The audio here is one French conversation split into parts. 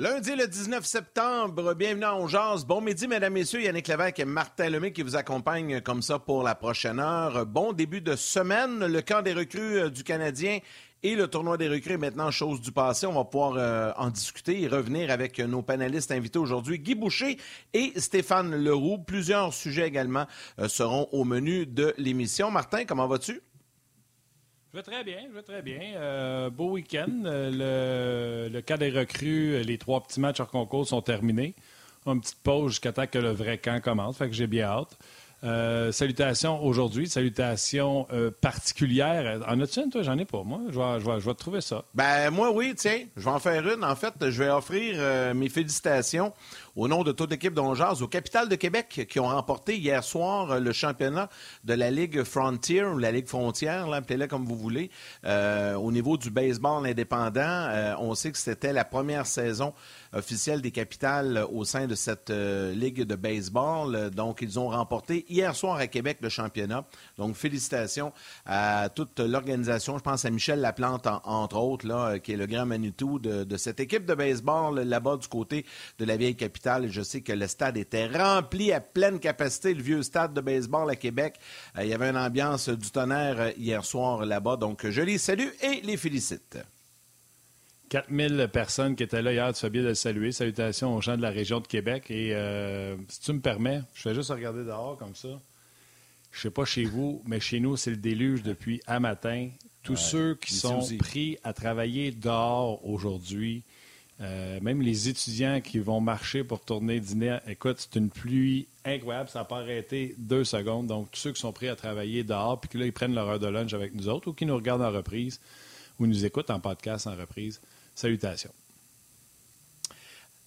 Lundi le 19 septembre, bienvenue en Jazz. Bon midi, mesdames, messieurs. Yannick Lévesque et Martin Lemay qui vous accompagnent comme ça pour la prochaine heure. Bon début de semaine. Le camp des recrues euh, du Canadien et le tournoi des recrues maintenant chose du passé. On va pouvoir euh, en discuter et revenir avec nos panélistes invités aujourd'hui, Guy Boucher et Stéphane Leroux. Plusieurs sujets également euh, seront au menu de l'émission. Martin, comment vas-tu? Je vais très bien, je vais très bien. Euh, beau week-end. Euh, le, le, cas des recrues, les trois petits matchs hors concours sont terminés. Une petite pause jusqu'à temps que le vrai camp commence. Fait que j'ai bien hâte. Euh, salutations aujourd'hui, salutations euh, particulières. En as-tu une, toi? J'en ai pas, moi. Je vais, je, je te trouver ça. Ben, moi, oui, tiens. Je vais en faire une. En fait, je vais offrir euh, mes félicitations au nom de toute l'équipe d'Ongeaz, au Capital de Québec, qui ont remporté hier soir le championnat de la Ligue Frontier, ou la Ligue Frontière, appelez-la comme vous voulez, euh, au niveau du baseball indépendant. Euh, on sait que c'était la première saison officielle des capitales au sein de cette euh, ligue de baseball. Donc, ils ont remporté hier soir à Québec le championnat. Donc, félicitations à toute l'organisation. Je pense à Michel Laplante, en, entre autres, qui est le grand Manitou de cette équipe de baseball là-bas du côté de la vieille capitale. Je sais que le stade était rempli à pleine capacité, le vieux stade de baseball à Québec. Euh, il y avait une ambiance du tonnerre euh, hier soir là-bas. Donc, je les salue et les félicite. 4000 personnes qui étaient là hier, tu fais bien de le saluer. Salutations aux gens de la région de Québec. Et euh, si tu me permets, je vais juste regarder dehors comme ça. Je ne sais pas chez vous, mais chez nous, c'est le déluge depuis un matin. Tous ouais, ceux qui sont aussi. pris à travailler dehors aujourd'hui, euh, même les étudiants qui vont marcher pour tourner dîner, écoute, c'est une pluie incroyable, ça n'a pas arrêté deux secondes. Donc, tous ceux qui sont prêts à travailler dehors, puis que là, ils prennent leur heure de lunch avec nous autres, ou qui nous regardent en reprise, ou nous écoutent en podcast en reprise, salutations.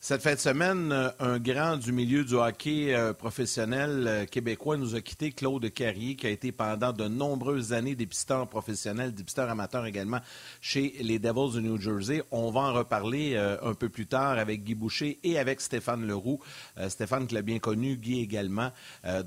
Cette fin de semaine, un grand du milieu du hockey professionnel québécois nous a quitté, Claude Carrier, qui a été pendant de nombreuses années dépisteur professionnel, dépisteur amateur également chez les Devils de New Jersey. On va en reparler un peu plus tard avec Guy Boucher et avec Stéphane Leroux. Stéphane qui l'a bien connu, Guy également.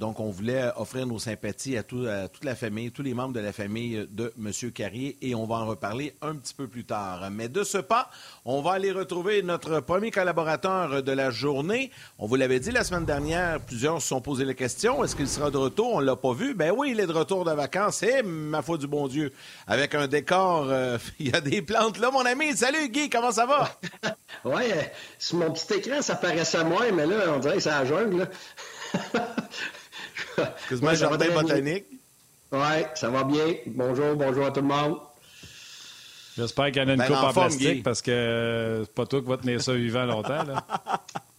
donc, on voulait offrir nos sympathies à, à, toute la famille, tous les membres de la famille de M. Carrier, et on va en reparler un petit peu plus tard. Mais de ce pas, on va aller retrouver notre premier collaborateur de la journée. On vous l'avait dit la semaine dernière, plusieurs se sont posé la question, est-ce qu'il sera de retour? On ne l'a pas vu. Ben oui, il est de retour de vacances. Et ma foi du bon Dieu, avec un décor, euh, il y a des plantes là, mon ami. Salut Guy, comment ça va? oui, euh, sur mon petit écran, ça paraissait moins, mais là, on dirait que c'est la jungle. Excuse-moi, ouais, jardin botanique. Oui, ça va bien. Bonjour, bonjour à tout le monde. J'espère qu'il y en a une ben, coupe en, en plastique parce que c'est pas toi qui va tenir ça vivant longtemps. Là.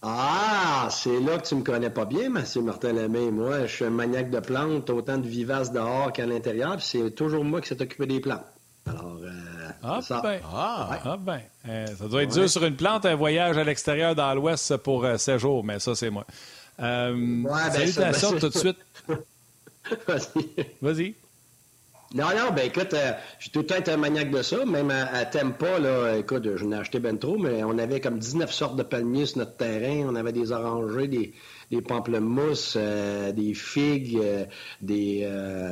Ah, c'est là que tu me connais pas bien, M. Martin Lemay. Moi, je suis un maniaque de plantes, autant de vivaces dehors qu'à l'intérieur, c'est toujours moi qui s'est occupé des plantes. Alors, euh, ah, ça. Ben. Ah, ouais. ah ben. Euh, ça doit être ouais. dur sur une plante, un voyage à l'extérieur dans l'Ouest pour euh, 7 jours, mais ça, c'est moi. Euh, ouais, salutations ben, ça, ben, tout de suite. Vas-y. Vas-y. Non, non, ben écoute, euh, j'ai tout le temps un maniaque de ça. Même à, Tempa, là, écoute, je n'ai acheté ben trop, mais on avait comme 19 sortes de palmiers sur notre terrain. On avait des orangers, des, pamplemousses, euh, des figues, euh, des,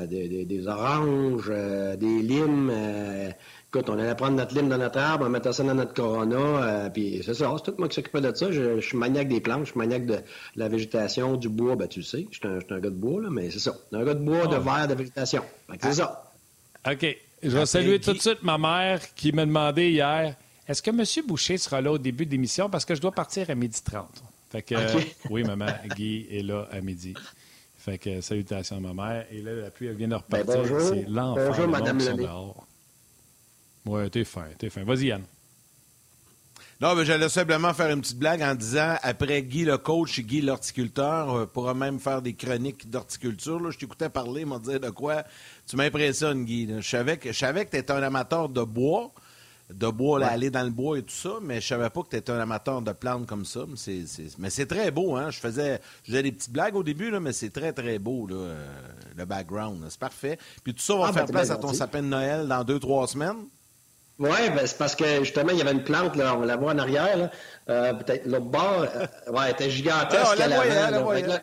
des, des, oranges, des limes. Écoute, on allait prendre notre lime dans notre arbre, on mettait ça dans notre corona, puis c'est ça, c'est tout moi qui s'occupais de ça. Je, je, suis maniaque des plantes, je suis maniaque de, de la végétation, du bois, ben tu le sais, je suis un, un, gars de bois, là, mais c'est ça. Un gars de bois, oh. de verre, de végétation. C'est ça. OK. Je vais saluer tout de suite ma mère qui m'a demandé hier est-ce que M. Boucher sera là au début de l'émission? Parce que je dois partir à 12h30. Fait que, okay. oui, maman, Guy est là à midi. Fait que salutations à ma mère. Et là, la pluie, elle vient de repartir. Ben bonjour. C'est l'enfer. Bonjour, Madame. Ouais, t'es fin, t'es fin. Vas-y, Yann. Non, mais j'allais simplement faire une petite blague en disant après Guy le coach et Guy l'horticulteur euh, pourra même faire des chroniques d'horticulture. Je t'écoutais parler, m'a dit de quoi. Tu m'impressionnes, Guy. Je savais que, que tu étais un amateur de bois, de bois, ouais. aller dans le bois et tout ça, mais je savais pas que tu étais un amateur de plantes comme ça. Mais c'est, c'est... Mais c'est très beau, hein. Je faisais, je faisais des petites blagues au début, là, mais c'est très, très beau, là, euh, le background. Là. C'est parfait. Puis tout ça va ah, faire ben, place ben, à ton sapin de Noël dans deux, trois semaines. Oui, ben c'est parce que justement, il y avait une plante, là, on la voit en arrière, là, euh, peut-être l'autre bord, euh, ouais, elle était gigantesque ah, à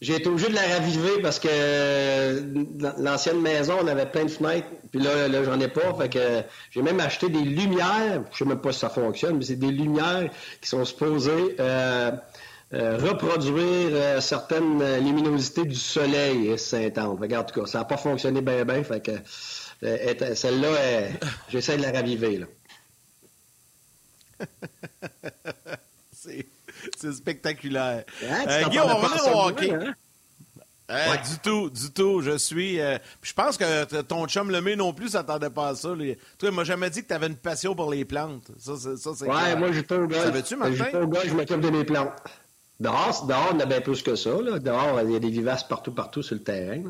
J'ai été obligé de la raviver parce que euh, l'ancienne maison, on avait plein de fenêtres, puis là, là j'en ai pas. Fait que j'ai même acheté des lumières. Je sais même pas si ça fonctionne, mais c'est des lumières qui sont supposées euh, euh, reproduire certaines luminosités du soleil, Saint-Anne. Regarde, en tout cas, ça n'a pas fonctionné bien, bien. Fait que celle-là, j'essaie de la raviver. C'est spectaculaire. Euh, Guillaume, on va au hockey. Hein? Euh, du tout, du tout. Je suis. Euh, je pense que ton chum le met non plus s'attendait pas à ça. Les... Toi, m'a jamais dit que tu avais une passion pour les plantes. Ça, c'est Ouais, moi, j'ai pas au gars. Savais-tu, Martin? J'ai pas au gars, je m'occupe de mes plantes. Dehors, dehors, on a bien plus que ça. Là. Dehors, il y a des vivaces partout, partout sur le terrain.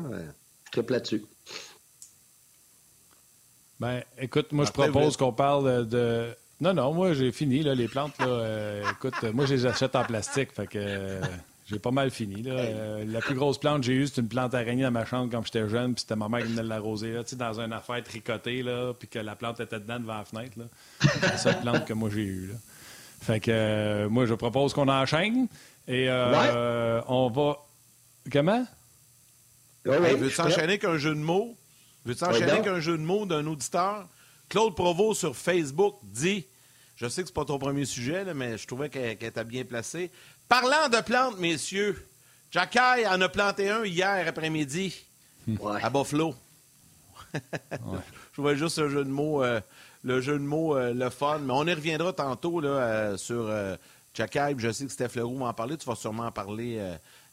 Je tripe là-dessus. Ben, écoute, moi, je propose qu'on parle de, non, non, moi, j'ai fini, là, les plantes. Là, euh, écoute, moi, je les achète en plastique, fait que euh, j'ai pas mal fini. Là. Euh, la plus grosse plante que j'ai eue, c'est une plante araignée dans ma chambre quand j'étais jeune, puis c'était ma mère qui venait de l'arroser, là, dans une affaire tricotée, là, puis que la plante était dedans devant la fenêtre. C'est la seule plante que moi, j'ai eue. Là. Fait que moi, je propose qu'on enchaîne, et on va... Comment? veux-tu enchaîner avec un jeu de mots? Veux-tu enchaîner avec un jeu de mots d'un auditeur? Claude Provost sur Facebook dit Je sais que ce n'est pas ton premier sujet, mais je trouvais qu'elle était bien placée. Parlant de plantes, messieurs, Jacky en a planté un hier après-midi à Buffalo. Je vois juste le jeu de mots, euh, le jeu de mots, euh, le fun. Mais on y reviendra tantôt là, euh, sur Jacky. Je sais que Steph Leroux va en parler. Tu vas sûrement en parler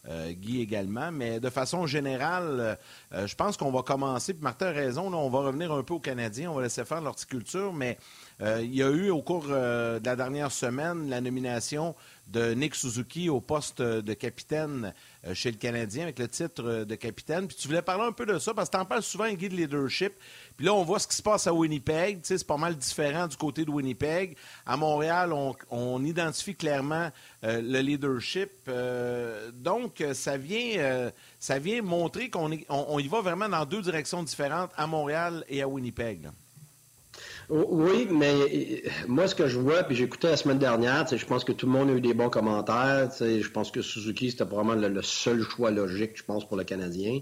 euh, Guy également. Mais de façon générale, euh, je pense qu'on va commencer. Puis Martin a raison, on va revenir un peu aux Canadiens. On va laisser faire l'horticulture. Mais euh, il y a eu au cours de la dernière semaine la nomination de Nick Suzuki au poste de capitaine chez le Canadien avec le titre de capitaine. Puis tu voulais parler un peu de ça parce que tu en parles souvent, Guy, de leadership. Puis là, on voit ce qui se passe à Winnipeg. C'est pas mal différent du côté de Winnipeg. À Montréal, on, identifie clairement euh, le leadership. Euh, donc, ça vient, euh, ça vient montrer qu'on on, y va vraiment dans deux directions différentes à Montréal et à Winnipeg. Oui, mais moi, ce que je vois, puis écouté la semaine dernière, je pense que tout le monde a eu des bons commentaires. Je pense que Suzuki, c'était probablement le, seul choix logique, je pense, pour le Canadien.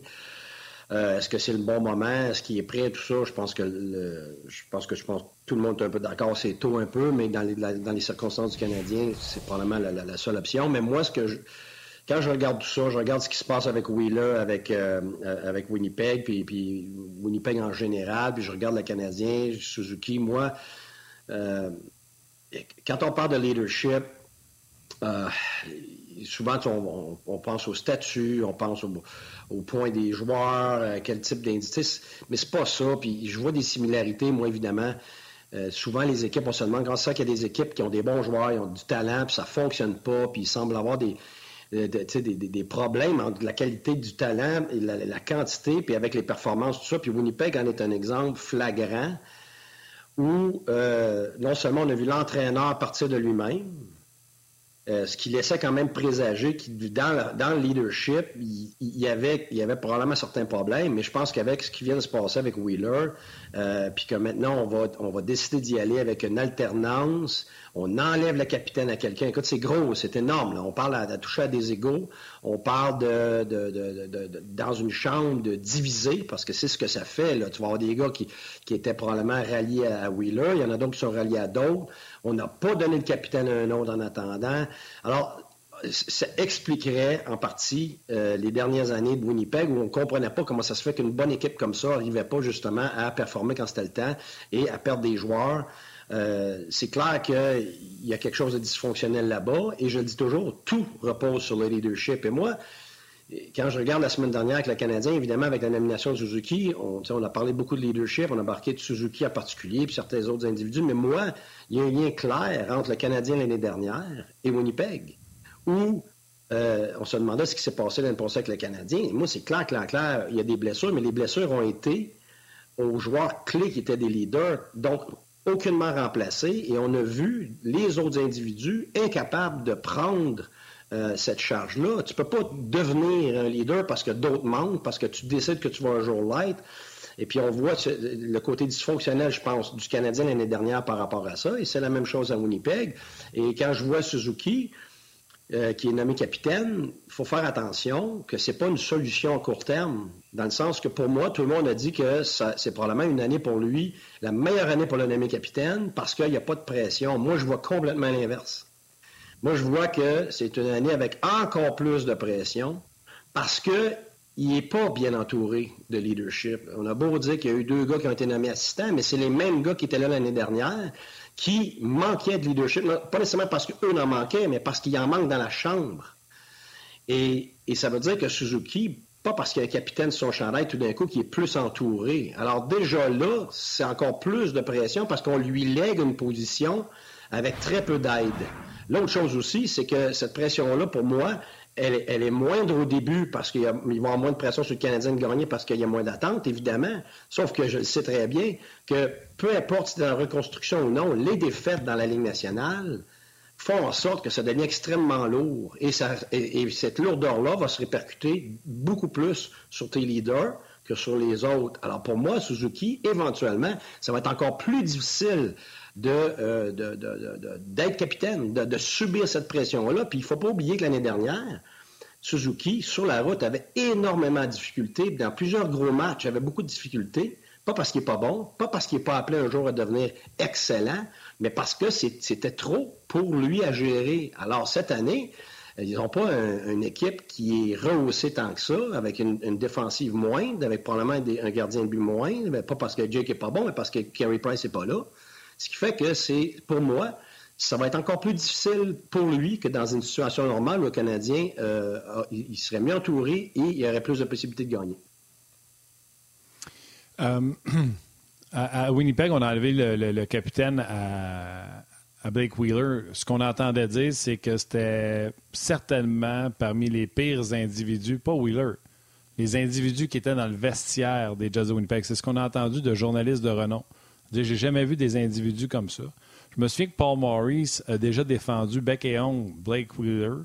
Euh, est-ce que c'est le bon moment? Est-ce qu'il est prêt? Tout ça, je pense que je pense que je pense tout le monde est un peu d'accord, c'est tôt un peu, mais dans les, dans les circonstances du Canadien, c'est probablement la, seule option. Mais moi, ce que quand je regarde tout ça, je regarde ce qui se passe avec Wheeler, avec, euh, avec Winnipeg, puis, puis, Winnipeg en général, puis je regarde le Canadien, Suzuki, moi, euh, quand on parle de leadership, souvent, on, pense au statut, on pense au, point des joueurs, à quel type d'indice, mais c'est pas ça. Je vois des similarités, moi, évidemment. Euh, souvent, les équipes, on se demande quand ça qu'il y a des équipes qui ont des bons joueurs, ils ont du talent, puis ça fonctionne pas, puis il semble avoir des, euh, des, problèmes entre la qualité du talent et la, quantité, puis avec les performances, tout ça. Puis Winnipeg en est un exemple flagrant où euh, non seulement on a vu l'entraîneur partir de lui-même, euh, ce qui laissait quand même présager que dans, dans le leadership, il, y avait, y avait probablement certains problèmes, mais je pense qu'avec ce qui vient de se passer avec Wheeler, euh, puis que maintenant on va, on va décider d'y aller avec une alternance, on enlève le capitaine à quelqu'un. Écoute, c'est gros, c'est énorme. On parle à, toucher à des égaux, on parle de, de, de, dans une chambre de diviser, parce que c'est ce que ça fait. Là. Tu vas avoir des gars qui, qui étaient probablement ralliés à, Wheeler, il y en a d'autres qui sont ralliés à d'autres. On n'a pas donné le capitaine à un autre en attendant. Alors, ça expliquerait en partie euh, les dernières années de Winnipeg où on ne comprenait pas comment ça se fait qu'une bonne équipe comme ça n'arrivait pas justement à performer quand c'était le temps et à perdre des joueurs. Euh, c'est clair qu'il y a quelque chose de dysfonctionnel là-bas et je le dis toujours, tout repose sur le leadership. Et moi, quand je regarde la semaine dernière avec le Canadien, évidemment, avec la nomination de Suzuki, on, a parlé beaucoup de leadership, on a marqué de Suzuki en particulier, puis certains autres individus, mais moi, il y a un lien clair entre le Canadien l'année dernière et Winnipeg, où euh, on se demandait ce qui s'est passé l'année passée avec le Canadien. moi, c'est clair, clair, clair, il y a des blessures, mais les blessures ont été aux joueurs clés qui étaient des leaders, donc aucunement remplacés, et on a vu les autres individus incapables de prendre euh, cette charge-là. Tu ne peux pas devenir un leader parce que d'autres manquent, parce que tu décides que tu vas un jour l'être. Et puis on voit le côté dysfonctionnel, je pense, du Canadien l'année dernière par rapport à ça. Et c'est la même chose à Winnipeg. Et quand je vois Suzuki, euh, qui est nommé capitaine, il faut faire attention que ce n'est pas une solution à court terme, dans le sens que pour moi, tout le monde a dit que c'est probablement une année pour lui, la meilleure année pour le nommer capitaine, parce qu'il n'y a pas de pression. Moi, je vois complètement l'inverse. Moi, je vois que c'est une année avec encore plus de pression, parce qu'il n'est pas bien entouré de leadership. On a beau dire qu'il y a eu deux gars qui ont été nommés assistants, mais c'est les mêmes gars qui étaient là l'année dernière qui manquaient de leadership, pas nécessairement parce qu'eux n'en manquaient, mais parce qu'il en manque dans la chambre. Et, ça veut dire que Suzuki, pas parce qu'il y a un capitaine sur son chandail tout d'un coup qui est plus entouré. Alors déjà là, c'est encore plus de pression parce qu'on lui lègue une position avec très peu d'aide. L'autre chose aussi, c'est que cette pression-là, pour moi, elle, est moindre au début parce qu'il va y avoir moins de pression sur le Canadien de gagner parce qu'il y a moins d'attente, évidemment. Sauf que je sais très bien que peu importe si c'est en reconstruction ou non, les défaites dans la Ligue nationale font en sorte que ça devient extrêmement lourd. Et, cette lourdeur-là va se répercuter beaucoup plus sur tes leaders que sur les autres. Alors pour moi, Suzuki, éventuellement, ça va être encore plus difficile euh, d'être capitaine, de, subir cette pression-là. Puis il ne faut pas oublier que l'année dernière, Suzuki, sur la route, avait énormément de difficultés. Dans plusieurs gros matchs, il avait beaucoup de difficultés. Pas parce qu'il n'est pas bon, pas parce qu'il n'est pas appelé un jour à devenir excellent, mais parce que c'était trop pour lui à gérer. Alors cette année, ils n'ont pas une équipe qui est rehaussée tant que ça, avec une, défensive moindre, avec probablement un gardien de but moindre, pas parce que Jake n'est pas bon, mais parce que Kerry Price n'est pas là. Ce qui fait que c'est, pour moi, ça va être encore plus difficile pour lui que dans une situation normale où le Canadien euh, il serait mieux entouré et il y aurait plus de possibilités de gagner. Euh, à, Winnipeg, on a enlevé le, capitaine à, Blake Wheeler. Ce qu'on entendait dire, c'est que c'était certainement parmi les pires individus, pas Wheeler, les individus qui étaient dans le vestiaire des Jazz de Winnipeg. C'est ce qu'on a entendu de journalistes de renom. J'ai jamais vu des individus comme ça. Je me souviens que Paul Maurice a déjà défendu bec et ongle Blake Wheeler.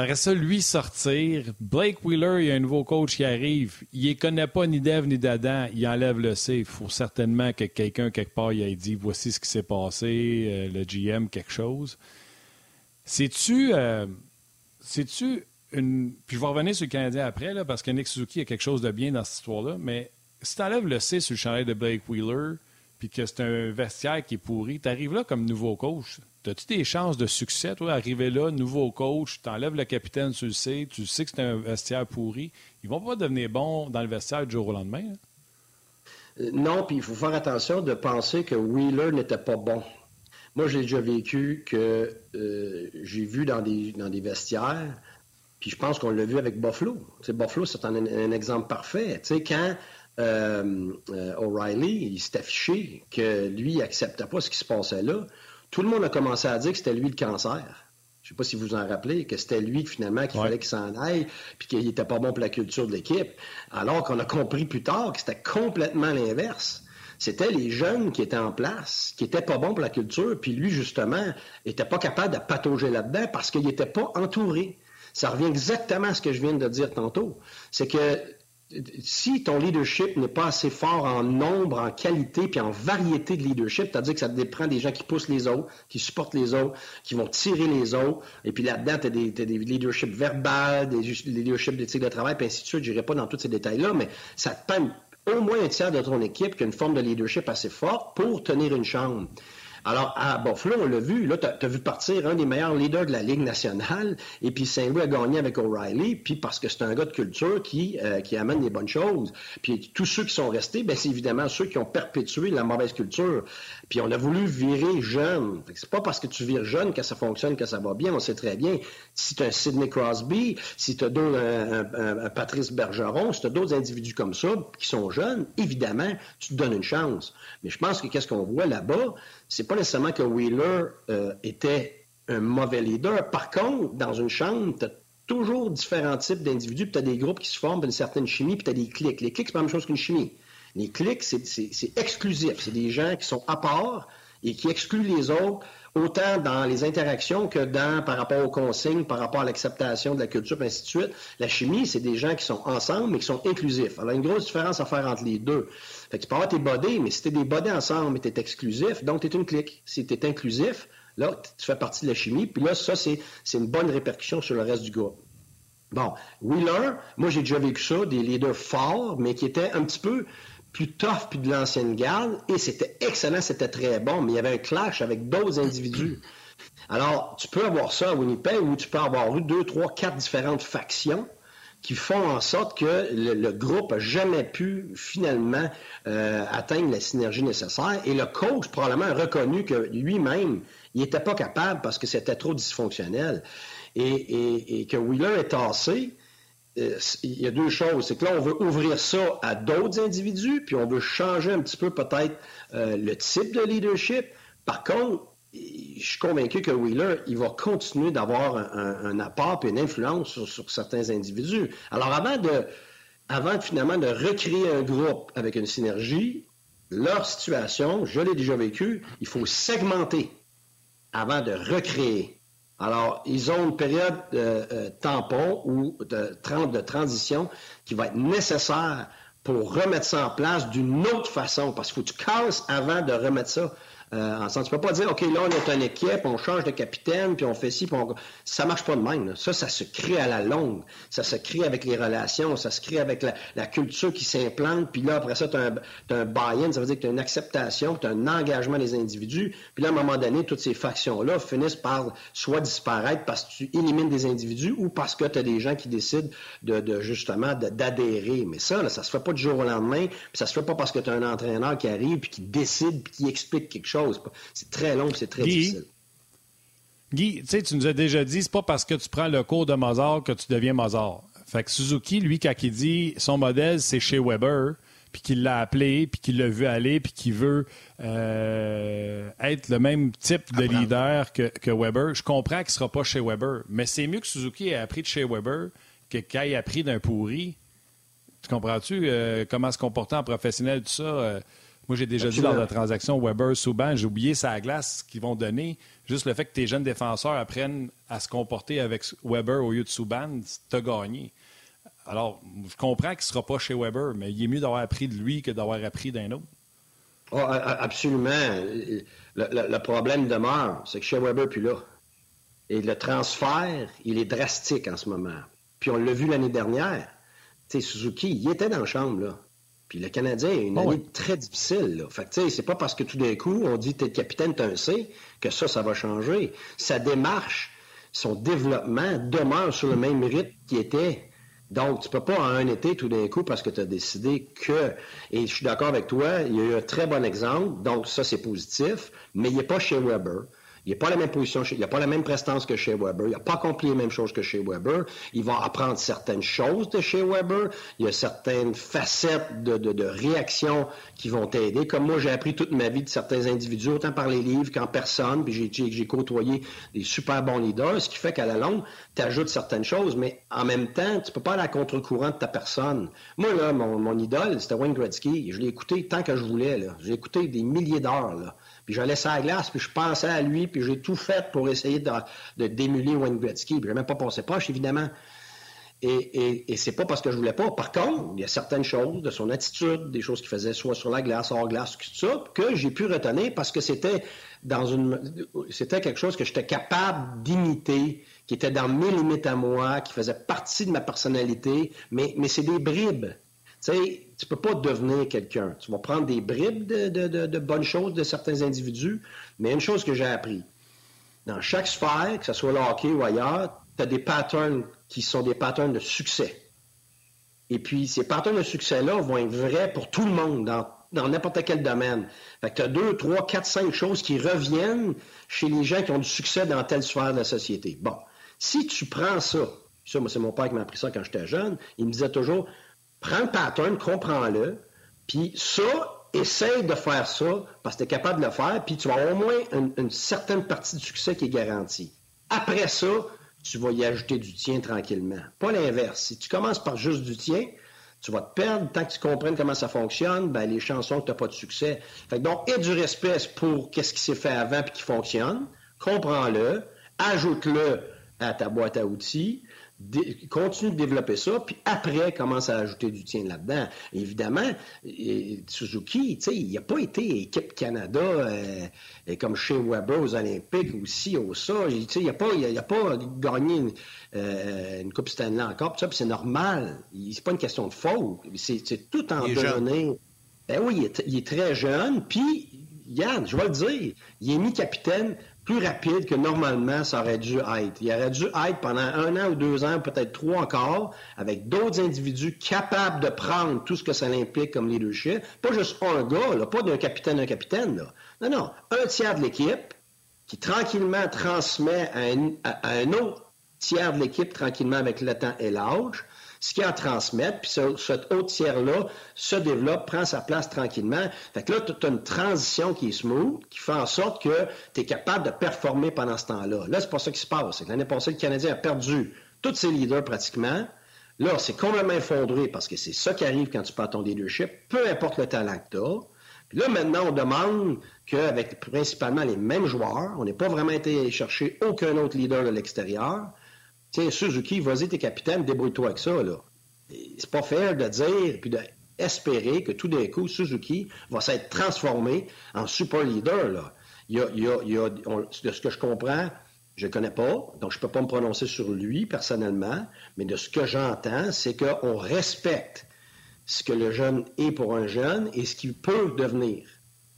Après ça, lui sortir, Blake Wheeler, il y a un nouveau coach qui arrive. Il ne connaît pas ni d'Ève ni d'Adam. Il enlève le C. Il faut certainement que quelqu'un, quelque part, il ait dit voici ce qui s'est passé, euh, le GM, quelque chose. C'est-tu. Euh, tu une. Puis je vais revenir sur le Canadien après, là, parce que Nick Suzuki a quelque chose de bien dans cette histoire-là. Mais si tu enlèves le C sur le chandail de Blake Wheeler, puis que c'est un vestiaire qui est pourri, tu arrives là comme nouveau coach. As-tu des chances de succès, toi, arriver là, nouveau coach, tu enlèves le capitaine sur le C, tu sais que c'est un vestiaire pourri. Ils vont pas devenir bons dans le vestiaire du jour au lendemain. Hein? Euh, non, puis il faut faire attention de penser que Wheeler n'était pas bon. Moi, j'ai déjà vécu que euh, j'ai vu dans des, dans des vestiaires, puis je pense qu'on l'a vu avec Buffalo. Buffalo, c'est un, exemple parfait. sais, quand euh, euh, O'Reilly, il s'est affiché que lui, il n'acceptait pas ce qui se passait là. Tout le monde a commencé à dire que c'était lui le cancer. Je ne sais pas si vous vous en rappelez, que c'était lui finalement qu'il fallait qu'il s'en aille, puis qu'il n'était pas bon pour la culture de l'équipe. Alors qu'on a compris plus tard que c'était complètement l'inverse. C'était les jeunes qui étaient en place, qui n'étaient pas bons pour la culture, puis lui, justement, n'était pas capable de patauger là-dedans parce qu'il n'était pas entouré. Ça revient exactement à ce que je viens de dire tantôt. C'est que si ton leadership n'est pas assez fort en nombre, en qualité, puis en variété de leadership, c'est-à-dire que ça dépend des gens qui poussent les autres, qui supportent les autres, qui vont tirer les autres, et puis là-dedans, tu as des, leaderships verbales, des leaderships d'éthique de travail, puis ainsi de suite. Je n'irai pas dans tous ces détails-là, mais ça te prend au moins un tiers de ton équipe qui a une forme de leadership assez forte pour tenir une chambre. Alors, à Buffalo, on l'a vu, là, tu as, vu partir un des meilleurs leaders de la Ligue nationale, et puis Saint-Louis a gagné avec O'Reilly, puis parce que c'est un gars de culture qui, euh, qui amène des bonnes choses. Puis tous ceux qui sont restés, ben, c'est évidemment ceux qui ont perpétué la mauvaise culture. Puis on a voulu virer jeune. C'est pas parce que tu vires jeune que ça fonctionne, que ça va bien. On sait très bien. Si tu as un Sidney Crosby, si tu as un, un, Patrice Bergeron, si tu as d'autres individus comme ça qui sont jeunes, évidemment, tu te donnes une chance. Mais je pense que qu'est-ce qu'on voit là-bas, c'est pas nécessairement que Wheeler euh, était un mauvais leader. Par contre, dans une chambre, tu as toujours différents types d'individus, puis tu as des groupes qui se forment d'une certaine chimie, puis tu as des clics. Les clics, c'est pas la même chose qu'une chimie. Les clics, c'est exclusif. C'est des gens qui sont à part et qui excluent les autres, autant dans les interactions que dans par rapport aux consignes, par rapport à l'acceptation de la culture, et ainsi de suite. La chimie, c'est des gens qui sont ensemble, mais qui sont inclusifs. Alors, il y a une grosse différence à faire entre les deux. Fait que tu peux avoir tes bodés, mais si tu es des bodés ensemble et tu es exclusif, donc tu es une clique. Si tu es inclusif, Là, tu fais partie de la chimie, puis là, ça, c'est une bonne répercussion sur le reste du groupe. Bon, Wheeler, moi j'ai déjà vécu ça, des leaders forts, mais qui étaient un petit peu plus tough puis de l'ancienne garde, et c'était excellent, c'était très bon, mais il y avait un clash avec d'autres individus. Alors, tu peux avoir ça à Winnipeg, où tu peux avoir eu deux, trois, quatre différentes factions qui font en sorte que le, groupe n'a jamais pu finalement euh, atteindre la synergie nécessaire. Et le coach probablement a reconnu que lui-même, il n'était pas capable parce que c'était trop dysfonctionnel. Et, que Wheeler est tassé, il y a deux choses. C'est que là, on veut ouvrir ça à d'autres individus, puis on veut changer un petit peu peut-être euh, le type de leadership. Par contre, je suis convaincu que Wheeler, il va continuer d'avoir un, apport et une influence sur, certains individus. Alors, avant de, avant finalement de recréer un groupe avec une synergie, leur situation, je l'ai déjà vécu, il faut segmenter avant de recréer. Alors, ils ont une période de euh, tampon ou de, de transition qui va être nécessaire pour remettre ça en place d'une autre façon, parce qu'il faut que tu casses avant de remettre ça euh, ensemble. Tu peux pas dire, OK, là, on est une équipe, on change de capitaine, puis on fait ci, puis on... Ça marche pas de même. Ça, ça se crée à la longue. Ça se crée avec les relations, ça se crée avec la, culture qui s'implante, puis là, après ça, tu as un, buy-in, ça veut dire que tu as une acceptation, tu as un engagement des individus, puis là, à un moment donné, toutes ces factions-là finissent par soit disparaître parce que tu élimines des individus ou parce que tu as des gens qui décident de, de justement d'adhérer. Mais ça, là, ça se fait pas du jour au lendemain, puis ça se fait pas parce que tu as un entraîneur qui arrive, puis qui décide, puis qui explique quelque chose. C'est très long, c'est très difficile. Guy, tu nous as déjà dit, c'est pas parce que tu prends le cours de Mozart que tu deviens Mozart. Fait que Suzuki, lui, quand il dit son modèle, c'est chez Weber, puis qu'il l'a appelé, puis qu'il l'a vu aller, puis qu'il veut euh, être le même type de leader que, Weber, je comprends qu'il ne sera pas chez Weber. Mais c'est mieux que Suzuki ait appris de chez Weber que qu'il ait appris d'un pourri. Tu comprends-tu euh, comment se comporter en professionnel, tout ça? Euh, moi, j'ai déjà dit lors de la transaction Weber-Souban, j'ai oublié sa glace qu'ils vont donner. Juste le fait que tes jeunes défenseurs apprennent à se comporter avec Weber au lieu de Souban, t'as gagné. Alors, je comprends qu'il ne sera pas chez Weber, mais il est mieux d'avoir appris de lui que d'avoir appris d'un autre. Oh, absolument. Le, problème demeure, c'est que chez Weber, puis là. Et le transfert, il est drastique en ce moment. Puis on l'a vu l'année dernière. Tu sais, Suzuki, il était dans la chambre, là. Puis le Canadien a une ah année très difficile. Là. Fait que, c'est pas parce que tout d'un coup, on dit t'es le capitaine, t'es un C, que ça, ça va changer. Sa démarche, son développement demeure sur le même rythme qu'il était. Donc, tu peux pas en un été tout d'un coup parce que tu as décidé que. Et je suis d'accord avec toi, il y a eu un très bon exemple, donc ça c'est positif, mais il n'est pas chez Weber. Il n'a pas la même position, il n'a pas la même prestance que chez Weber. Il n'a pas accompli les mêmes choses que chez Weber. Il va apprendre certaines choses de chez Weber. Il y a certaines facettes de, de, qui vont t'aider. Comme moi, j'ai appris toute ma vie de certains individus, autant par les livres qu'en personne. Puis j'ai côtoyé des super bons leaders, ce qui fait qu'à la longue, tu ajoutes certaines choses, mais en même temps, tu peux pas aller à contre-courant de ta personne. Moi, là, mon, mon idole, c'était Wayne Gretzky. Je l'ai écouté tant que je voulais. J'ai écouté des milliers d'heures. Puis je laissais à la glace, puis je pensais à lui, puis j'ai tout fait pour essayer de, de démuler Wayne Gretzky. Puis je même pas pensé proche, évidemment. Et, et, c'est pas parce que je voulais pas. Par contre, il y a certaines choses de son attitude, des choses qu'il faisait soit sur la glace, hors glace, que j'ai pu retenir parce que c'était dans une, c'était quelque chose que j'étais capable d'imiter, qui était dans mes limites à moi, qui faisait partie de ma personnalité, mais, mais c'est des bribes. Tu sais, tu peux pas devenir quelqu'un. Tu vas prendre des bribes de, bonnes choses de certains individus, mais une chose que j'ai appris, dans chaque sphère, que ce soit le hockey ou ailleurs, tu as des patterns qui sont des patterns de succès. Et puis, ces patterns de succès-là vont être vrais pour tout le monde, dans n'importe quel domaine. Fait que tu as deux, trois, quatre, cinq choses qui reviennent chez les gens qui ont du succès dans telle sphère de la société. Bon, si tu prends ça, ça, moi, c'est mon père qui m'a appris ça quand j'étais jeune, il me disait toujours, prends le pattern, comprends-le, puis ça, essaye de faire ça parce que tu es capable de le faire, puis tu vas au moins une, certaine partie du succès qui est garantie. Après ça, tu vas y ajouter du tien tranquillement. Pas l'inverse. Si tu commences par juste du tien, tu vas te perdre. Tant que tu comprennes comment ça fonctionne, ben, les chansons que tu n'as pas de succès. Fait donc, aie du respect pour qu'est-ce qui s'est fait avant et qui fonctionne. Comprends-le. Ajoute-le à ta boîte à outils continue de développer ça, puis après, commence à ajouter du tien là-dedans. Évidemment, Suzuki, il n'a pas été équipe Canada euh, comme chez Weber aux Olympiques aussi, au ça. Il n'a pas, a pas gagné une, euh, une Coupe Stanley encore, puis c'est normal. C'est pas une question de faute. C'est tout en donné. Ben oui, il est, il est très jeune, puis Yann, je vais le dire, il est mis capitaine plus rapide que normalement ça aurait dû être. Il aurait dû être pendant un an ou deux ans, peut-être trois encore, avec d'autres individus capables de prendre tout ce que ça implique comme leadership. Pas juste un gars, pas d'un capitaine, un capitaine. Là. Non, non, un tiers de l'équipe qui tranquillement transmet à un autre tiers de l'équipe tranquillement avec le temps et l'âge ce qui en transmet, puis ce, cet autre tiers-là se développe, prend sa place tranquillement. Fait que là, tu as une transition qui est smooth, qui fait en sorte que tu es capable de performer pendant ce temps-là. Là, c'est pas ça qui se passe. L'année passée, le Canadien a perdu tous ses leaders pratiquement. Là, c'est complètement effondré parce que c'est ça qui arrive quand tu perds ton leadership, peu importe le talent que tu as. Puis là, maintenant, on demande qu'avec principalement les mêmes joueurs, on n'est pas vraiment été chercher aucun autre leader de l'extérieur. Tiens, Suzuki, vas-y, t'es capitaine, débrouille-toi avec ça, là. C'est pas fair de dire, puis d'espérer que tout d'un coup, Suzuki va s'être transformé en super leader, là. De ce que je comprends, je ne connais pas, donc je ne peux pas me prononcer sur lui personnellement, mais de ce que j'entends, c'est qu'on respecte ce que le jeune est pour un jeune et ce qu'il peut devenir.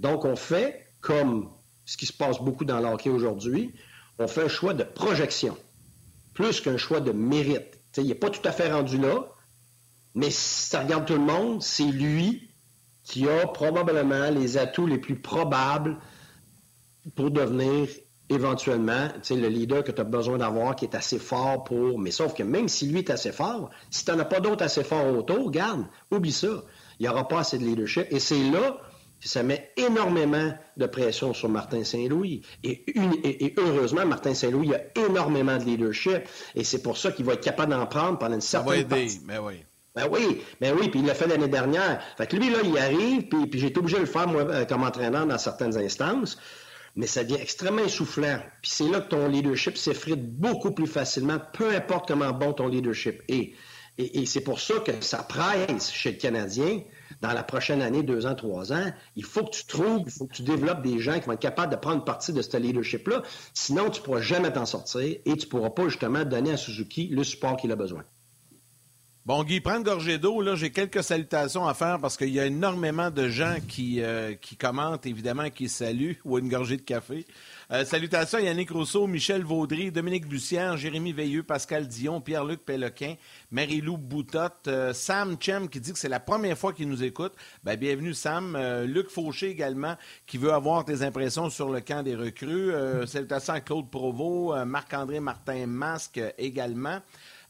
Donc, on fait comme ce qui se passe beaucoup dans l'hockey aujourd'hui, on fait un choix de projection plus qu'un choix de mérite. il n'est pas tout à fait rendu là, mais si ça regarde tout le monde, c'est lui qui a probablement les atouts les plus probables pour devenir éventuellement le leader que tu as besoin d'avoir qui est assez fort pour. Mais sauf que même si lui est assez fort, si tu n'en as pas d'autres assez forts autour, garde, oublie ça. Il n'y aura pas assez de leadership. Et c'est là ça met énormément de pression sur Martin Saint-Louis. Et, heureusement, Martin Saint-Louis a énormément de leadership. Et c'est pour ça qu'il va être capable d'en prendre pendant une certaine ça va aider, mais oui. Ben oui, ben oui, puis il l'a fait l'année dernière. Fait que lui, là, il arrive, puis, puis j'ai été obligé de le faire, moi, euh, comme entraîneur dans certaines instances, mais ça devient extrêmement essoufflant. Puis c'est là que ton leadership s'effrite beaucoup plus facilement, peu importe comment bon ton leadership est. Et, et c'est pour ça que ça presse chez le Canadien dans la prochaine année, deux ans, trois ans, il faut que tu trouves, il faut que tu développes des gens qui vont être capables de prendre partie de ce leadership-là. Sinon, tu ne pourras jamais t'en sortir et tu ne pourras pas justement donner à Suzuki le support qu'il a besoin. Bon, Guy, prends une gorgée d'eau. Là, j'ai quelques salutations à faire parce qu'il y a énormément de gens qui, euh, qui commentent, évidemment, qui saluent, ou une gorgée de café. Euh, salutations Yannick Rousseau, Michel Vaudry, Dominique Bussière, Jérémy Veilleux, Pascal Dion, Pierre-Luc Péloquin, Marie-Lou Boutotte, euh, Sam Chem qui dit que c'est la première fois qu'il nous écoute. Ben, bienvenue, Sam. Luc Fauché également, qui veut avoir tes impressions sur le camp des recrues. salutations à Claude Provost, Marc-André Martin Masque également.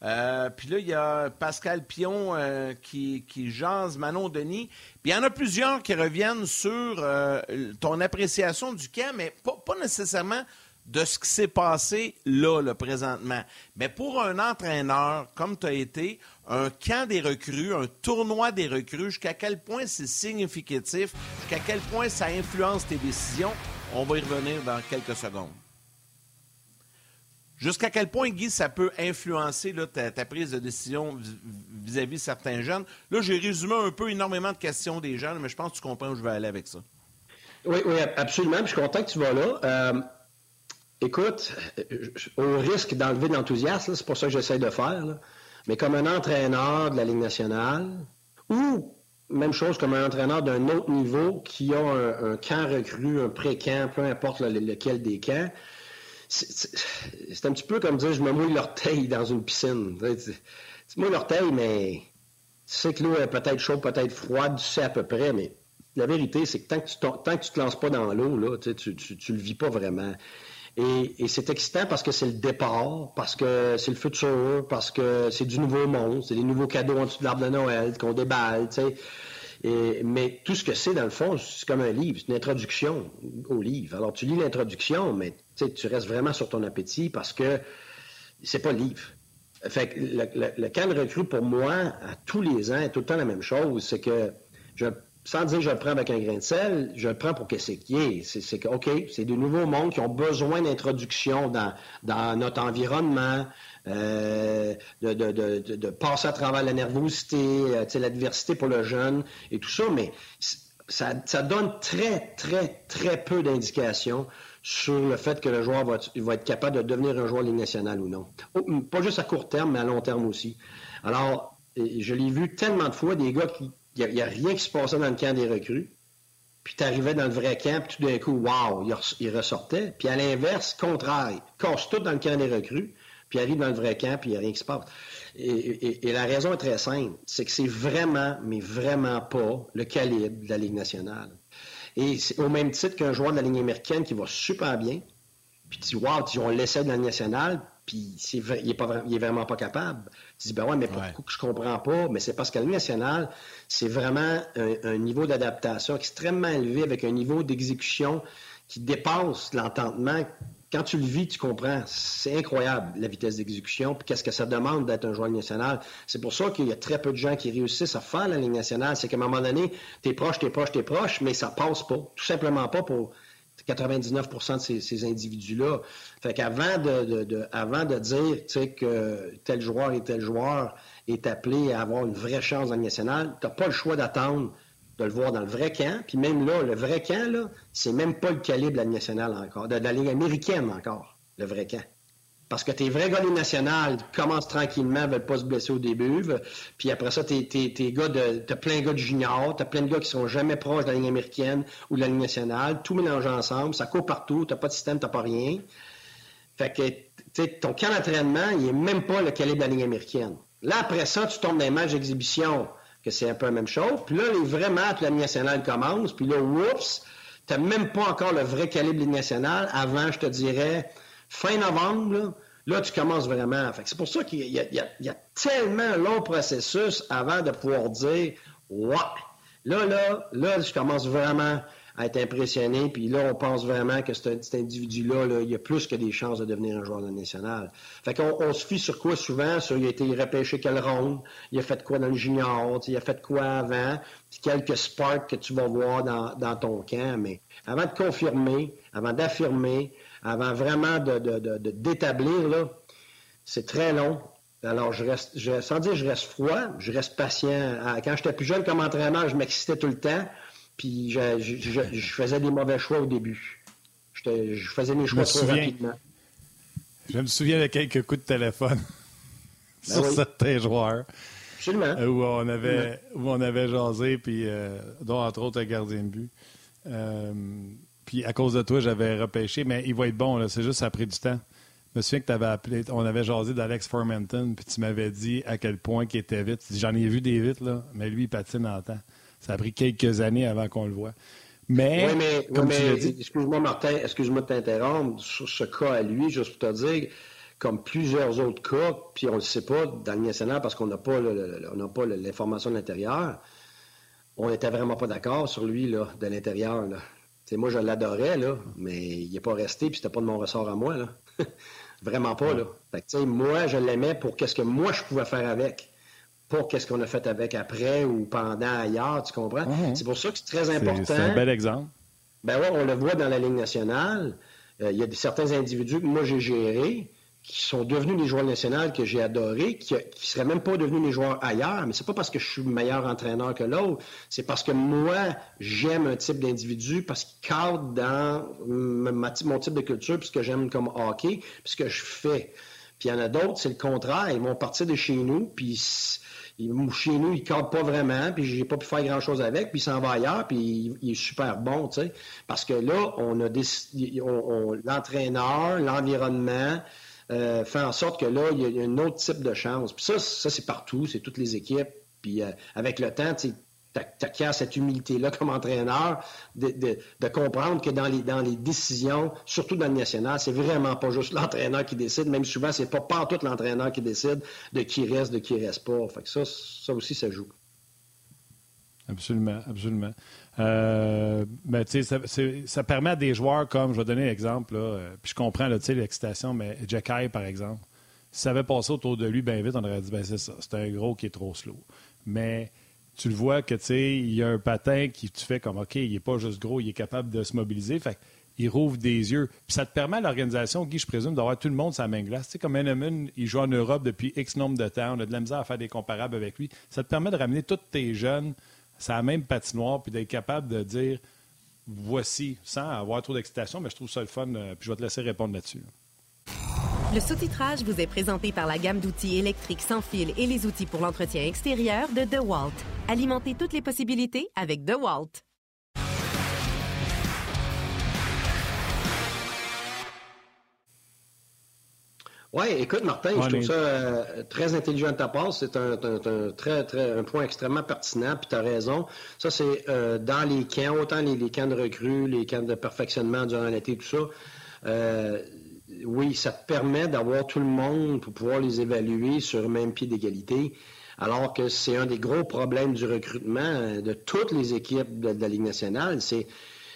Euh, puis là, il y a Pascal Pion euh, qui, qui jase Manon Denis. Puis il y en a plusieurs qui reviennent sur euh, ton appréciation du camp, mais pas, nécessairement de ce qui s'est passé là, là, présentement. Mais pour un entraîneur, comme tu as été, un camp des recrues, un tournoi des recrues, jusqu'à quel point c'est significatif, jusqu'à quel point ça influence tes décisions, on va y revenir dans quelques secondes. Jusqu'à quel point, Guy, ça peut influencer ta, prise de décision vis-à-vis de certains jeunes? Là, j'ai résumé un peu énormément de questions des jeunes, mais je pense que tu comprends où je vais aller avec ça. Oui, oui, absolument. je suis content que tu vas là. Euh, écoute, au risque d'enlever de l'enthousiasme, c'est pour ça que j'essaie de faire, mais comme un entraîneur de la Ligue nationale, ou même chose comme un entraîneur d'un autre niveau qui a un, camp recru, un pré-camp, peu importe lequel des camps, c'est un petit peu comme dire je me mouille l'orteil dans une piscine. Tu mouilles l'orteil, mais tu sais que l'eau est peut-être chaude, peut-être froide, tu sais à peu près, mais la vérité, c'est que tant que tu tant que tu te lances pas dans l'eau, là, tu, tu, tu, le vis pas vraiment. Et, c'est excitant parce que c'est le départ, parce que c'est le futur, parce que c'est du nouveau monde, c'est des nouveaux cadeaux en dessous de l'arbre de Noël qu'on déballe, tu sais mais tout ce que c'est, dans le fond, c'est comme un livre, c'est une introduction au livre. Alors, tu lis l'introduction, mais tu restes vraiment sur ton appétit parce que c'est pas le livre. Fait que le, le, de recrue, pour moi, à tous les ans, est tout le temps la même chose. C'est que sans dire que je le prends avec un grain de sel, je le prends pour que c'est qui est. C'est que, OK, c'est des nouveaux mondes qui ont besoin d'introduction dans notre environnement, euh, de, passer à travers la nervosité, euh, l'adversité pour le jeune et tout ça, mais ça, donne très, très, très peu d'indications sur le fait que le joueur va, être capable de devenir un joueur Ligue nationale ou non. Pas juste à court terme, mais à long terme aussi. Alors, je l'ai vu tellement de fois, des gars qui il n'y a, rien qui se passait dans le camp des recrues. Puis tu arrivais dans le vrai camp, puis tout d'un coup, wow, il, ressortait. Puis à l'inverse, contraire, casse tout dans le camp des recrues, puis arrive dans le vrai camp, puis il n'y a rien qui se passe. Et, la raison est très simple, c'est que c'est vraiment, mais vraiment pas le calibre de la Ligue nationale. Et c'est au même titre qu'un joueur de la Ligue américaine qui va super bien, puis tu dis, wow, ils ont laissé dans la Ligue nationale, puis il n'est est vraiment pas capable. Tu dis, ben ouais, mais pourquoi que je comprends pas? Mais c'est parce qu'à la nationale, c'est vraiment un, niveau d'adaptation extrêmement élevé avec un niveau d'exécution qui dépasse l'entendement. Quand tu le vis, tu comprends. C'est incroyable, la vitesse d'exécution, puis qu'est-ce que ça demande d'être un joueur national. C'est pour ça qu'il y a très peu de gens qui réussissent à faire la Ligue nationale. C'est qu'à un moment donné, t'es proche, t'es proche, t'es proche, mais ça passe pas. Tout simplement pas pour 99% de ces, individus-là. Fait qu'avant de, de, avant de dire que tel joueur et tel joueur est appelé à avoir une vraie chance dans le national, tu n'as pas le choix d'attendre de le voir dans le vrai camp. Puis même là, le vrai camp, là, c'est même pas le calibre de la nationale encore, de, de la Ligue américaine encore, le vrai camp. Parce que tes vrais gars nationales commencent tranquillement, veulent pas se blesser au début. Puis après ça, tes, tes, tes gars de. T'as plein de gars de juniors, t'as plein de gars qui sont jamais proches de la ligne américaine ou de la ligne nationale, tout mélangé ensemble, ça court partout, t'as pas de système, t'as pas rien. Fait que ton camp d'entraînement, il est même pas le calibre de la ligne américaine. Là, après ça, tu tombes dans les matchs d'exhibition, que c'est un peu la même chose. Puis là, les vrais matchs de la nationale commencent, puis là, oups, t'as même pas encore le vrai calibre ligne nationale avant, je te dirais, fin novembre, là, tu commences vraiment. c'est pour ça qu'il y, a tellement un long processus avant de pouvoir dire Ouais, là, là, là, je commence vraiment à être impressionné, puis là, on pense vraiment que cet, individu-là, là, il a plus que des chances de devenir un joueur de national. Fait qu'on on se fie sur quoi souvent? Sur il a été repêché quelle ronde, il a fait quoi dans le junior, il a fait quoi avant, puis quelques sparks que tu vas voir dans, dans ton camp, mais avant de confirmer, avant d'affirmer, avant vraiment de, d'établir, là, c'est très long. Alors, je reste, sans dire je reste froid, je reste patient. Quand j'étais plus jeune comme entraîneur, je m'excitais tout le temps, puis je, faisais des mauvais choix au début. Je faisais mes choix trop rapidement. Je me souviens de quelques coups de téléphone ben sur certains joueurs. Absolument. Euh, où on avait, où on avait jasé, puis euh, dont entre autres un gardien de but. Euh, puis à cause de toi, j'avais repêché, mais il va être bon, c'est juste ça a pris du temps. Je me souviens que tu avais appelé, on avait jasé d'Alex Formenton, puis tu m'avais dit à quel point il était vite. J'en ai vu des vite, là, mais lui, il patine en temps. Ça a pris quelques années avant qu'on le voit. Mais, oui, mais, comme tu dit... excuse-moi, Martin, excuse-moi de t'interrompre. Sur ce cas à lui, juste pour te dire, comme plusieurs autres cas, puis on ne le sait pas dans le national parce qu'on n'a pas, l'information de l'intérieur, on n'était vraiment pas d'accord sur lui là, de l'intérieur. moi, je l'adorais, là, mais il n'est pas resté, puis c'était pas de mon ressort à moi. Là. vraiment pas. Là. Fait moi, je l'aimais pour qu'est-ce que moi, je pouvais faire avec. Pas qu'est-ce qu'on a fait avec après ou pendant ailleurs, tu comprends? Mhm. C'est pour ça que c'est très important. C'est un bel exemple. Ben ouais, on le voit dans la Ligue nationale. Euh, il y a certains individus que moi, j'ai gérés qui sont devenus des joueurs nationaux que j'ai adorés, qui ne seraient même pas devenus des joueurs ailleurs, mais c'est pas parce que je suis meilleur entraîneur que l'autre, c'est parce que moi, j'aime un type d'individu, parce qu'il cadre dans mon type de culture, puis ce que j'aime comme hockey, puis ce que je fais. Puis il y en a d'autres, c'est le contraire, ils vont partir de chez nous, puis chez nous, il ne cadre pas vraiment, puis j'ai pas pu faire grand-chose avec, puis il s'en va ailleurs, puis il, est super bon, tu sais. Parce que là, on a l'entraîneur, l'environnement, euh, fait en sorte que là, il y a un autre type de chance. Puis ça, ça c'est partout, c'est toutes les équipes. Puis euh, avec le temps, tu acquiers cette humilité-là comme entraîneur de, comprendre que dans les, dans les décisions, surtout dans le national, c'est vraiment pas juste l'entraîneur qui décide, même souvent, c'est pas pas tout l'entraîneur qui décide de qui reste, de qui reste pas. Fait que ça, ça aussi, ça joue. Absolument, absolument. Euh, ben, ça, ça, permet à des joueurs comme, je vais donner l'exemple, euh, puis je comprends l'excitation, mais Jacky, par exemple, si ça avait passé autour de lui bien vite, on aurait dit ben c'est ça, c'est un gros qui est trop slow. Mais tu le vois que, tu sais, il y a un patin qui tu fais comme, OK, il n'est pas juste gros, il est capable de se mobiliser. Fait il rouvre des yeux. Puis ça te permet à l'organisation, Guy, je présume, d'avoir tout le monde la main glace. Tu sais, comme Henneman, il joue en Europe depuis X nombre de temps. On a de la misère à faire des comparables avec lui. Ça te permet de ramener tous tes jeunes à la même patinoire puis d'être capable de dire voici, sans avoir trop d'excitation, mais je trouve ça le fun. Euh, puis je vais te laisser répondre là-dessus. Le sous-titrage vous est présenté par la gamme d'outils électriques sans fil et les outils pour l'entretien extérieur de DeWalt. Alimentez toutes les possibilités avec DeWalt. Oui, écoute, Martin, je trouve ça euh, très intelligent de ta part. C'est un, très, très, un point extrêmement pertinent, puis tu as raison. Ça, c'est euh, dans les camps, autant les, camps de recrues, les camps de perfectionnement durant l'été, tout ça. Euh, oui, ça te permet d'avoir tout le monde pour pouvoir les évaluer sur le même pied d'égalité. Alors que c'est un des gros problèmes du recrutement de toutes les équipes de, de la Ligue nationale, c'est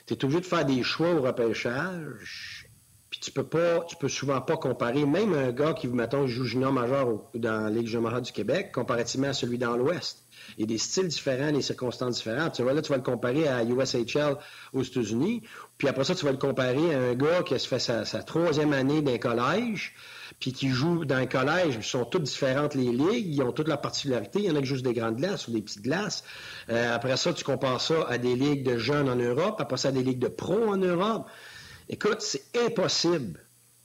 tu es obligé de faire des choix au repêchage puis tu peux pas, tu peux souvent pas comparer, même un gars qui, mettons, joue junior majeur dans la Ligue junior du Québec, comparativement à celui dans l'Ouest. Il y a des styles différents, des circonstances différentes. Tu vois, là, tu vas le comparer à USHL aux États-Unis, puis après ça, tu vas le comparer à un gars qui a fait sa, troisième année d'un collège, puis qui joue dans un collège, ils sont toutes différentes les ligues, ils ont toutes leurs particularités. Il y en a qui juste des grandes glaces ou des petites glaces. Euh, après ça, tu compares ça à des ligues de jeunes en Europe, après ça à des ligues de pros en Europe. Écoute, c'est impossible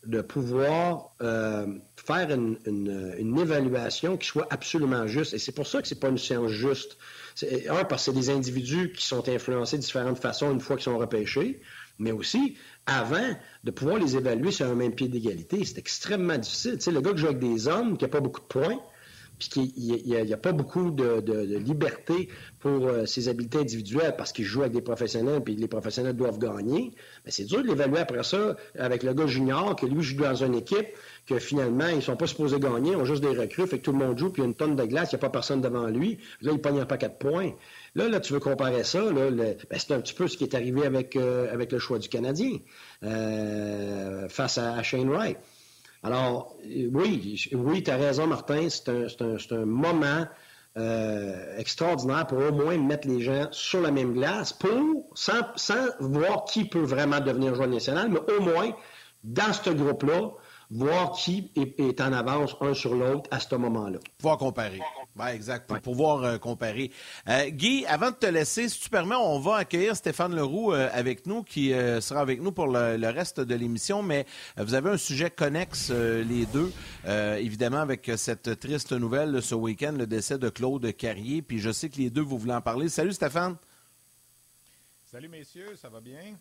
de pouvoir euh, faire une, évaluation qui soit absolument juste. Et c'est pour ça que c'est pas une science juste. Un, parce que c'est des individus qui sont influencés de différentes façons une fois qu'ils sont repêchés, mais aussi, avant de pouvoir les évaluer sur un même pied d'égalité, c'est extrêmement difficile. Tu sais, le gars qui joue avec des hommes, qui n'a pas beaucoup de points, puis qu'il n'y a, pas beaucoup de, liberté pour euh, ses habiletés individuelles parce qu'il joue avec des professionnels, puis les professionnels doivent gagner, mais c'est dur de l'évaluer après ça avec le gars junior, que lui joue dans une équipe, que finalement, ils ne sont pas supposés gagner, ils ont juste des recrues, fait que tout le monde joue, puis il y a une tonne de glace, il n'y a pas personne devant lui. Là, il pogne un paquet de points. Là, là, tu veux comparer ça, là, ben, c'est un petit peu ce qui est arrivé avec, euh, avec le choix du Canadien euh, face à Shane Wright. Alors, oui, oui, tu as raison, Martin, c'est un, moment euh, extraordinaire pour au moins mettre les gens sur la même glace, pour, sans, sans voir qui peut vraiment devenir joueur national, mais au moins, dans ce groupe-là, voir qui est, en avance un sur l'autre à ce moment-là. Pouvoir comparer. Oui, exact. Pour pouvoir euh, comparer. Euh, Guy, avant de te laisser, si tu permets, on va accueillir Stéphane Leroux euh, avec nous, qui sera avec nous pour le, reste de l'émission. Mais vous avez un sujet connexe, les deux, évidemment, avec cette triste nouvelle ce week-end, le décès de Claude Carrier. Puis je sais que les deux, vous voulez en parler. Salut, Stéphane. Salut, messieurs, ça va bien?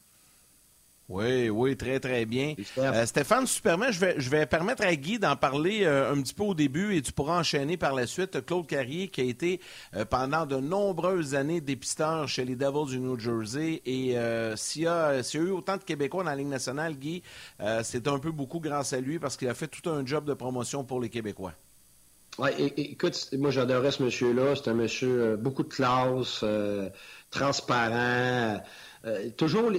Oui, oui, très, très bien. Euh, Stéphane, si tu permets, je vais, je vais permettre à Guy d'en parler euh, un petit peu au début et tu pourras enchaîner par la suite. Claude Carrier, qui a été euh, pendant de nombreuses années dépisteur chez les Devils du New Jersey. Et s'il y, a eu autant de Québécois dans la Ligue nationale, Guy, c'est un peu beaucoup grâce à lui parce qu'il a fait tout un job de promotion pour les Québécois. Oui, écoute, moi j'adorais ce monsieur-là. C'est un monsieur beaucoup de classe, transparent. Euh, toujours,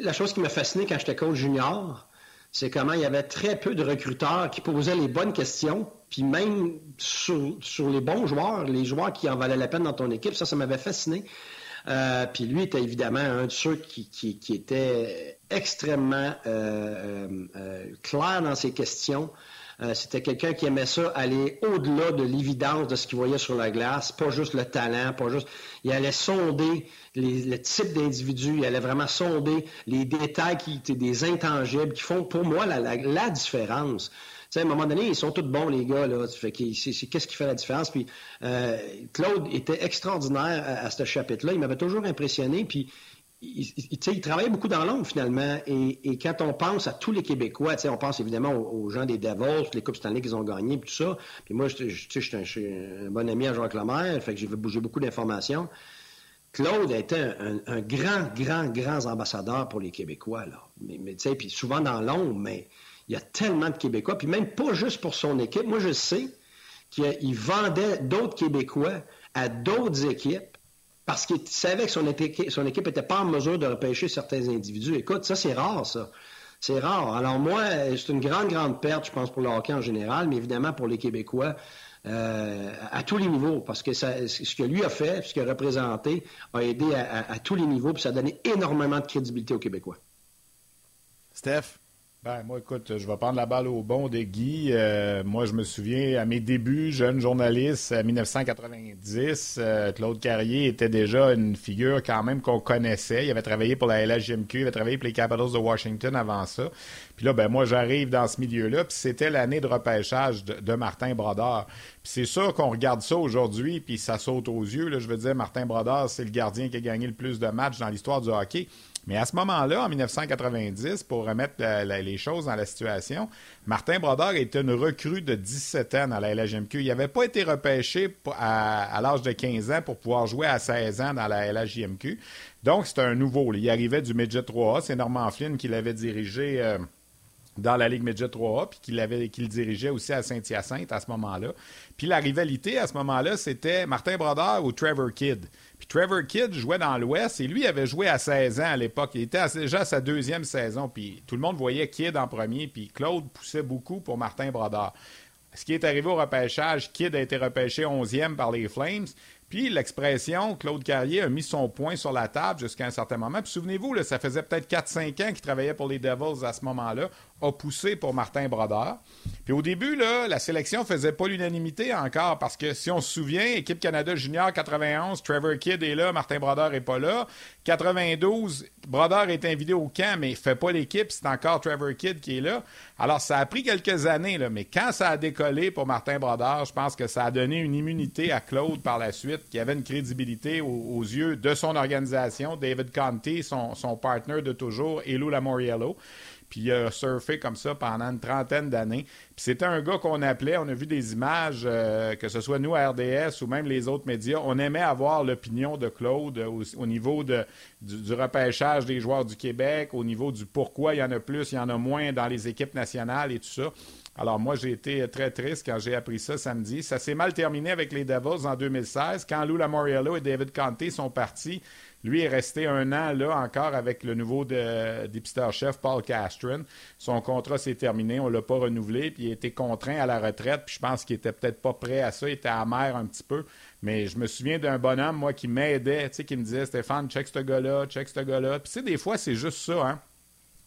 la chose qui m'a fasciné quand j'étais coach junior, c'est comment il y avait très peu de recruteurs qui posaient les bonnes questions, puis même sur, les bons joueurs, les joueurs qui en valaient la peine dans ton équipe, ça, ça m'avait fasciné. Euh, puis lui était évidemment un de ceux qui, qui, était extrêmement euh, clair dans ses questions. Euh, c'était quelqu'un qui aimait ça, aller au-delà de l'évidence de ce qu'il voyait sur la glace, pas juste le talent, pas juste. Il allait sonder le type d'individu, il allait vraiment sonder les détails qui étaient des intangibles qui font pour moi la, différence. Tu sais, à un moment donné, ils sont tous bons, les gars. Là. Fait qu'est-ce qui fait la différence? Puis euh, Claude était extraordinaire à, à ce chapitre-là. Il m'avait toujours impressionné. Puis il, il, travaillait beaucoup dans l'ombre, finalement. Et, quand on pense à tous les Québécois, on pense évidemment aux, gens des Devils, les Coupes Stanley qu'ils ont gagnées, tout ça. Puis moi, je, suis un, un, bon ami à Jacques Lemaire, fait que j'ai beaucoup d'informations. Claude était un, grand, grand, grand ambassadeur pour les Québécois. Là. Mais, mais tu sais, puis souvent dans l'ombre, mais il y a tellement de Québécois, puis même pas juste pour son équipe. Moi, je sais qu'il vendait d'autres Québécois à d'autres équipes parce qu'il savait que son, équipe, son équipe n'était pas en mesure de repêcher certains individus. Écoute, ça, c'est rare, ça. C'est rare. Alors moi, c'est une grande, grande perte, je pense, pour le hockey en général, mais évidemment pour les Québécois. Euh, à tous les niveaux, parce que ce que lui a fait, ce qu'il a représenté, a aidé à tous les niveaux, puis ça a donné énormément de crédibilité aux Québécois. Steph? Ben, moi, écoute, je vais prendre la balle au bon de Guy. Euh, moi, je me souviens, à mes débuts, jeune journaliste, en 1990, euh, Claude Carrier était déjà une figure quand même qu'on connaissait. Il avait travaillé pour la LHJMQ, il avait travaillé pour les Capitals de Washington avant ça. Puis là, ben moi, j'arrive dans ce milieu-là, puis c'était l'année de repêchage de, Martin Brodeur. Puis c'est sûr qu'on regarde ça aujourd'hui, puis ça saute aux yeux. Là, je veux dire, Martin Brodeur, c'est le gardien qui a gagné le plus de matchs dans l'histoire du hockey. Mais à ce moment-là, en 1990, pour remettre les choses dans la situation, Martin Brodeur était une recrue de 17 ans dans la LHMQ. Il n'avait pas été repêché à, l'âge de 15 ans pour pouvoir jouer à 16 ans dans la LHJMQ. Donc, c'était un nouveau. Il arrivait du Midget 3A. C'est Norman Flynn qui l'avait dirigé. Euh, dans la Ligue Midget 3A, puis qu'il qu'il dirigeait aussi à Saint-Hyacinthe à ce moment-là. Puis la rivalité à ce moment-là, c'était Martin Brodeur ou Trevor Kidd. Puis Trevor Kidd jouait dans l'Ouest et lui avait joué à 16 ans à l'époque. Il était déjà à sa deuxième saison. Puis tout le monde voyait Kidd en premier. Puis Claude poussait beaucoup pour Martin Brodeur. Ce qui est arrivé au repêchage, Kidd a été repêché 11e par les Flames. Puis l'expression, Claude Carrier a mis son point sur la table jusqu'à un certain moment. Puis souvenez-vous, ça faisait peut-être 4-5 ans qu'il travaillait pour les Devils à ce moment-là a poussé pour Martin Brodeur. Puis au début, là, la sélection faisait pas l'unanimité encore parce que si on se souvient, équipe Canada Junior 91, Trevor Kidd est là, Martin Brodeur est pas là. 92, Brodeur est invité au camp, mais il fait pas l'équipe, c'est encore Trevor Kidd qui est là. Alors ça a pris quelques années, là, mais quand ça a décollé pour Martin Brodeur, je pense que ça a donné une immunité à Claude par la suite, qui avait une crédibilité aux, yeux de son organisation, David Conte, son, son partner de toujours, et Lou Lamoriello puis il a surfé comme ça pendant une trentaine d'années. Puis c'était un gars qu'on appelait, on a vu des images, euh, que ce soit nous à RDS ou même les autres médias, on aimait avoir l'opinion de Claude au, niveau de, du, repêchage des joueurs du Québec, au niveau du pourquoi il y en a plus, il y en a moins dans les équipes nationales et tout ça. Alors moi, j'ai été très triste quand j'ai appris ça samedi. Ça s'est mal terminé avec les Devils en 2016, quand Lou Lamoriello et David Conte sont partis lui est resté un an là encore avec le nouveau dépisteur-chef Paul Castron. Son contrat s'est terminé, on ne l'a pas renouvelé, puis il a été contraint à la retraite, puis je pense qu'il était peut-être pas prêt à ça, il était amer un petit peu. Mais je me souviens d'un bonhomme, moi, qui m'aidait, tu sais, qui me disait Stéphane, check ce gars-là, check ce gars-là. Puis tu sais, des fois, c'est juste ça, hein.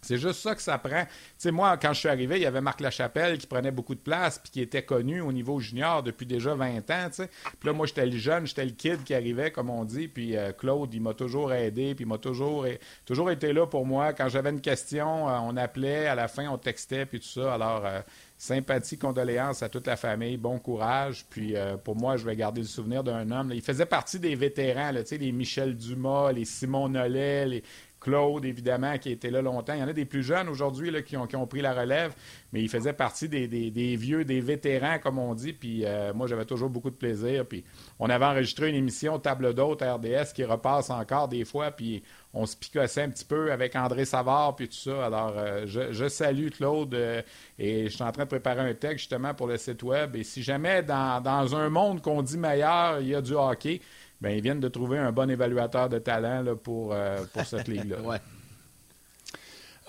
C'est juste ça que ça prend. Tu sais, moi, quand je suis arrivé, il y avait Marc Lachapelle qui prenait beaucoup de place puis qui était connu au niveau junior depuis déjà 20 ans, tu sais. Puis là, moi, j'étais le jeune, j'étais le kid qui arrivait, comme on dit. Puis euh, Claude, il m'a toujours aidé, puis il m'a toujours, toujours été là pour moi. Quand j'avais une question, euh, on appelait, à la fin, on textait, puis tout ça. Alors, euh, sympathie, condoléances à toute la famille, bon courage. Puis pour moi, je vais garder le souvenir d'un homme. il faisait partie des vétérans, tu sais, les Michel Dumas, les Simon Nollet, les Claude, évidemment, qui était là longtemps. Il y en a des plus jeunes aujourd'hui qui ont, qui ont, pris la relève, mais il faisait partie des, vieux, des vétérans, comme on dit. Puis euh, moi, j'avais toujours beaucoup de plaisir. Puis on avait enregistré une émission Table d'hôte RDS qui repasse encore des fois. Puis on se picossait un petit peu avec André Savard, puis tout ça. Alors, euh, je, salue Claude euh, et je suis en train de préparer un texte justement pour le site web. Et si jamais dans, dans un monde qu'on dit meilleur, il y a du hockey, ben, ils viennent de trouver un bon évaluateur de talent pour, euh, pour cette ligue-là. ouais.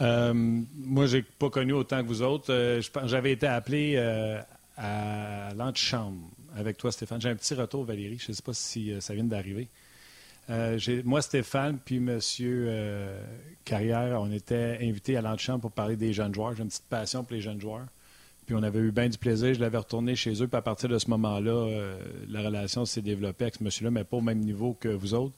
euh, moi, j'ai pas connu autant que vous autres. Euh, j'avais été appelé euh, à l'antichambre avec toi, Stéphane. J'ai un petit retour, Valérie. Je ne sais pas si ça vient d'arriver. moi, Stéphane, puis M. Carrière, on était invités à l'antichambre pour parler des jeunes joueurs. J'ai une petite passion pour les jeunes joueurs. Puis on avait eu bien du plaisir. Je l'avais retourné chez eux. Puis à partir de ce moment-là, euh, la relation s'est développée avec ce monsieur-là, mais pas au même niveau que vous autres.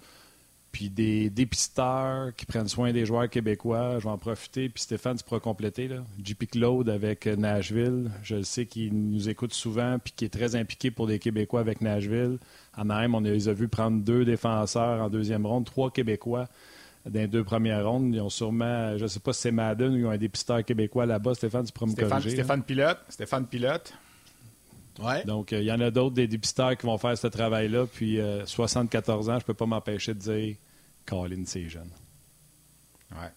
Puis des dépisteurs qui prennent soin des joueurs québécois, je vais en profiter. Puis Stéphane, tu pourras compléter. JP Claude avec Nashville, je sais qu'il nous écoute souvent, puis qui est très impliqué pour des Québécois avec Nashville. À même, on les a vus prendre deux défenseurs en deuxième ronde, trois Québécois dans les deux premières rondes. Ils ont sûrement, je ne sais pas si c'est Madden ou ils ont un dépisteur québécois là-bas. Stéphane, tu pourrais me Stéphane, corriger. Stéphane Pilote. Stéphane Pilote. Ouais. Donc, euh, il y en a d'autres, des dépisteurs qui vont faire ce travail-là. Puis, 74 euh, ans, je ne peux pas m'empêcher de dire Colin, c'est jeune. Ouais.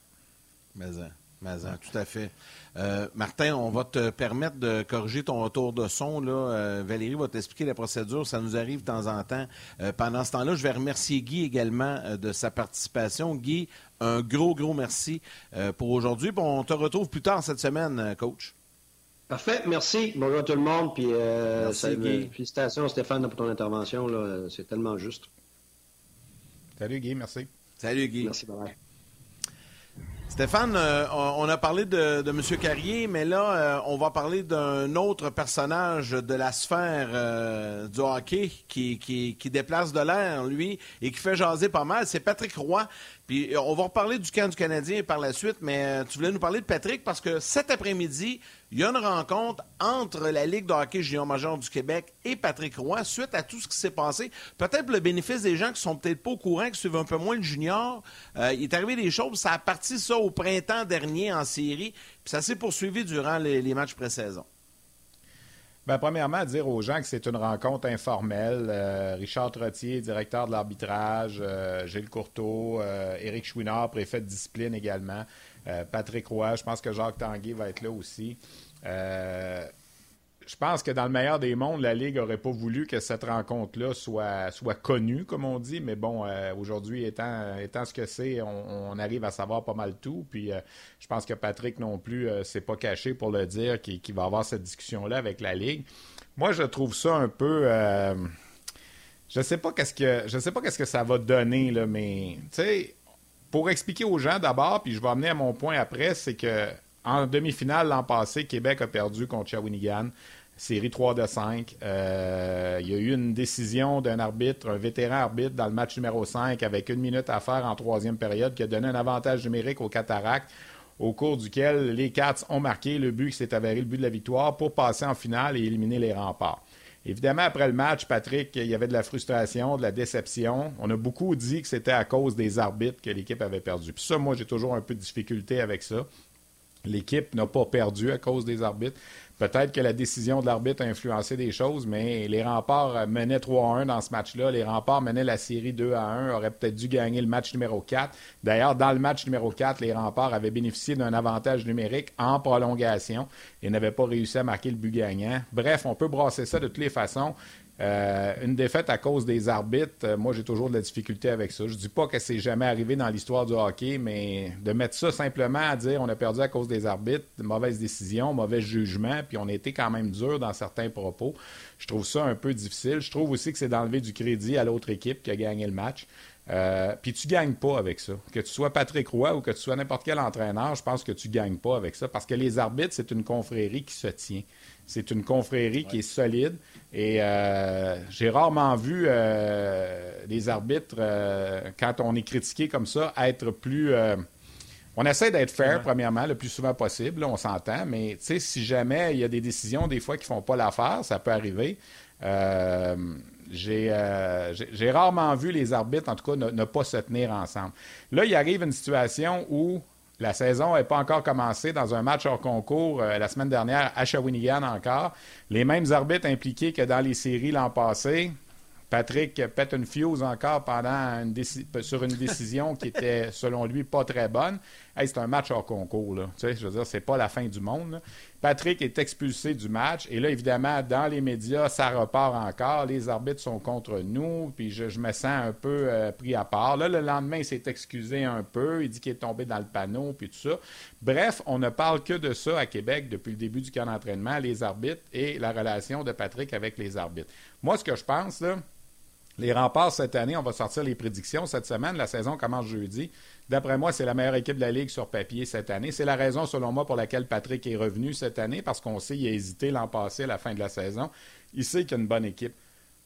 Mais, hein. Tout à fait. Euh, Martin, on va te permettre de corriger ton retour de son. Là. Euh, Valérie va t'expliquer la procédure. Ça nous arrive de temps en temps. Euh, pendant ce temps-là, je vais remercier Guy également de sa participation. Guy, un gros, gros merci pour aujourd'hui. on te retrouve plus tard cette semaine, coach. Parfait, merci. Bonjour à tout le monde. Puis, félicitations, Stéphane, pour ton intervention. C'est tellement juste. Salut, Guy. Merci. Salut, Guy. Merci, bye. Stéphane, euh, on a parlé de, de M. Carrier, mais là, euh, on va parler d'un autre personnage de la sphère euh, du hockey qui, qui, qui déplace de l'air, lui, et qui fait jaser pas mal. C'est Patrick Roy. Puis on va reparler du camp du Canadien par la suite, mais tu voulais nous parler de Patrick parce que cet après-midi, il y a une rencontre entre la Ligue de hockey junior major du Québec et Patrick Roy suite à tout ce qui s'est passé. Peut-être le bénéfice des gens qui sont peut-être pas au courant, qui suivent un peu moins le junior. Euh, il est arrivé des choses. Ça a parti ça au printemps dernier en série, puis ça s'est poursuivi durant les, matchs pré-saison. Bien, premièrement, dire aux gens que c'est une rencontre informelle. Euh, Richard Trottier, directeur de l'arbitrage, euh, Gilles Courteau, Éric Chouinard, préfet de discipline également. Euh, Patrick Roy, je pense que Jacques Tanguay va être là aussi. Euh, je pense que dans le meilleur des mondes, la Ligue n'aurait pas voulu que cette rencontre-là soit, soit connue, comme on dit. Mais bon, euh, aujourd'hui, étant, étant ce que c'est, on, arrive à savoir pas mal tout. Puis je pense que Patrick non plus s'est pas caché pour le dire qu'il va avoir cette discussion-là avec la Ligue. Moi, je trouve ça un peu. je sais pas qu'est-ce que je sais pas qu'est-ce que ça va donner là, mais tu sais, pour expliquer aux gens d'abord, puis je vais amener à mon point après, c'est que en demi-finale l'an passé, Québec a perdu contre Shawinigan, série 3 de 5. Euh, il y a eu une décision d'un arbitre, un vétéran arbitre, dans le match numéro 5 avec une minute à faire en troisième période qui a donné un avantage numérique aux Cataractes au cours duquel les Cats ont marqué le but qui s'est avéré le but de la victoire pour passer en finale et éliminer les remparts. Évidemment, après le match, Patrick, il y avait de la frustration, de la déception. On a beaucoup dit que c'était à cause des arbitres que l'équipe avait perdu. Puis ça, moi, j'ai toujours un peu de difficulté avec ça. L'équipe n'a pas perdu à cause des arbitres. Peut-être que la décision de l'arbitre a influencé des choses, mais les remparts menaient 3-1 dans ce match-là. Les remparts menaient la série 2 1, auraient peut-être dû gagner le match numéro 4. D'ailleurs, dans le match numéro 4, les remparts avaient bénéficié d'un avantage numérique en prolongation et n'avaient pas réussi à marquer le but gagnant. Bref, on peut brasser ça de toutes les façons. Euh, une défaite à cause des arbitres, euh, moi j'ai toujours de la difficulté avec ça. Je dis pas que c'est jamais arrivé dans l'histoire du hockey, mais de mettre ça simplement à dire on a perdu à cause des arbitres, mauvaise décision, mauvais jugement, puis on a été quand même dur dans certains propos. Je trouve ça un peu difficile. Je trouve aussi que c'est d'enlever du crédit à l'autre équipe qui a gagné le match. Euh, puis tu gagnes pas avec ça. Que tu sois Patrick Roy ou que tu sois n'importe quel entraîneur, je pense que tu gagnes pas avec ça parce que les arbitres, c'est une confrérie qui se tient. C'est une confrérie qui est solide. Et euh, j'ai rarement vu euh, les arbitres, euh, quand on est critiqué comme ça, être plus. on essaie d'être fair, premièrement, le plus souvent possible, on s'entend, mais si jamais il y a des décisions, des fois, qui ne font pas l'affaire, ça peut arriver. j'ai rarement vu les arbitres, en tout cas, ne, pas se tenir ensemble. Là, il arrive une situation où la saison n'est pas encore commencée dans un match hors concours euh, la semaine dernière à Shawinigan encore. Les mêmes arbitres impliqués que dans les séries l'an passé. Patrick pète une fuse encore sur une décision qui était, selon lui, pas très bonne. C'est un match hors concours. Là. Tu sais, je veux dire, c'est pas la fin du monde. Patrick est expulsé du match. Et là, évidemment, dans les médias, ça repart encore. Les arbitres sont contre nous. Puis je, me sens un peu euh, pris à part. Là, le lendemain, il s'est excusé un peu. Il dit qu'il est tombé dans le panneau, puis tout ça. Bref, on ne parle que de ça à Québec depuis le début du camp d'entraînement, les arbitres et la relation de Patrick avec les arbitres. Moi, ce que je pense, les remparts cette année, on va sortir les prédictions cette semaine. La saison commence jeudi. D'après moi, c'est la meilleure équipe de la Ligue sur papier cette année. C'est la raison, selon moi, pour laquelle Patrick est revenu cette année, parce qu'on sait qu'il a hésité l'an passé à la fin de la saison. Il sait qu'il y a une bonne équipe.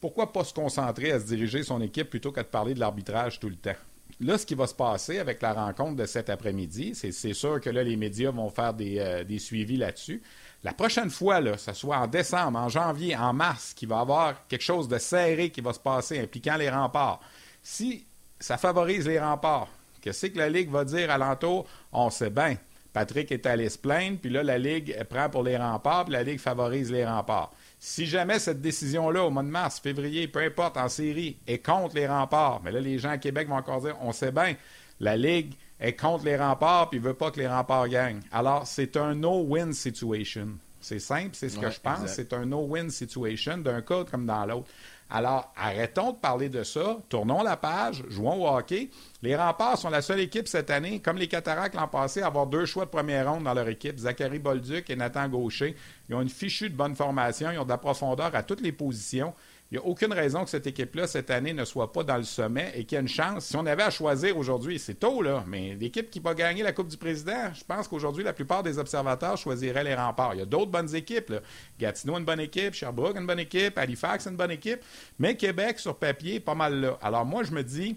Pourquoi pas se concentrer à se diriger son équipe plutôt que de parler de l'arbitrage tout le temps? Là, ce qui va se passer avec la rencontre de cet après-midi, c'est sûr que là, les médias vont faire des, euh, des suivis là-dessus. La prochaine fois, là, ce soit en décembre, en janvier, en mars, qu'il va y avoir quelque chose de serré qui va se passer impliquant les remparts, si ça favorise les remparts, que c'est que la Ligue va dire alentour, on sait bien. Patrick est allé se plaindre, puis là, la Ligue prend pour les remparts, puis la Ligue favorise les remparts. Si jamais cette décision-là, au mois de mars, février, peu importe, en série, est contre les remparts, mais là, les gens à Québec vont encore dire, on sait bien, la Ligue est contre les remparts puis il veut pas que les remparts gagnent. Alors, c'est un no-win situation. C'est simple, c'est ce que je pense. C'est un no-win situation d'un cas comme dans l'autre. Alors, arrêtons de parler de ça, tournons la page, jouons au hockey. Les remparts sont la seule équipe cette année, comme les Cataractes l'an passé, à avoir deux choix de première ronde dans leur équipe, Zachary Bolduc et Nathan Gaucher. Ils ont une fichue de bonne formation, ils ont de la profondeur à toutes les positions. Il n'y a aucune raison que cette équipe-là, cette année, ne soit pas dans le sommet et qu'il y ait une chance. Si on avait à choisir aujourd'hui, c'est tôt, mais l'équipe qui va gagner la Coupe du Président, je pense qu'aujourd'hui, la plupart des observateurs choisiraient les remparts. Il y a d'autres bonnes équipes. Là. Gatineau, une bonne équipe. Sherbrooke, une bonne équipe. Halifax, une bonne équipe. Mais Québec, sur papier, pas mal là. Alors moi, je me dis,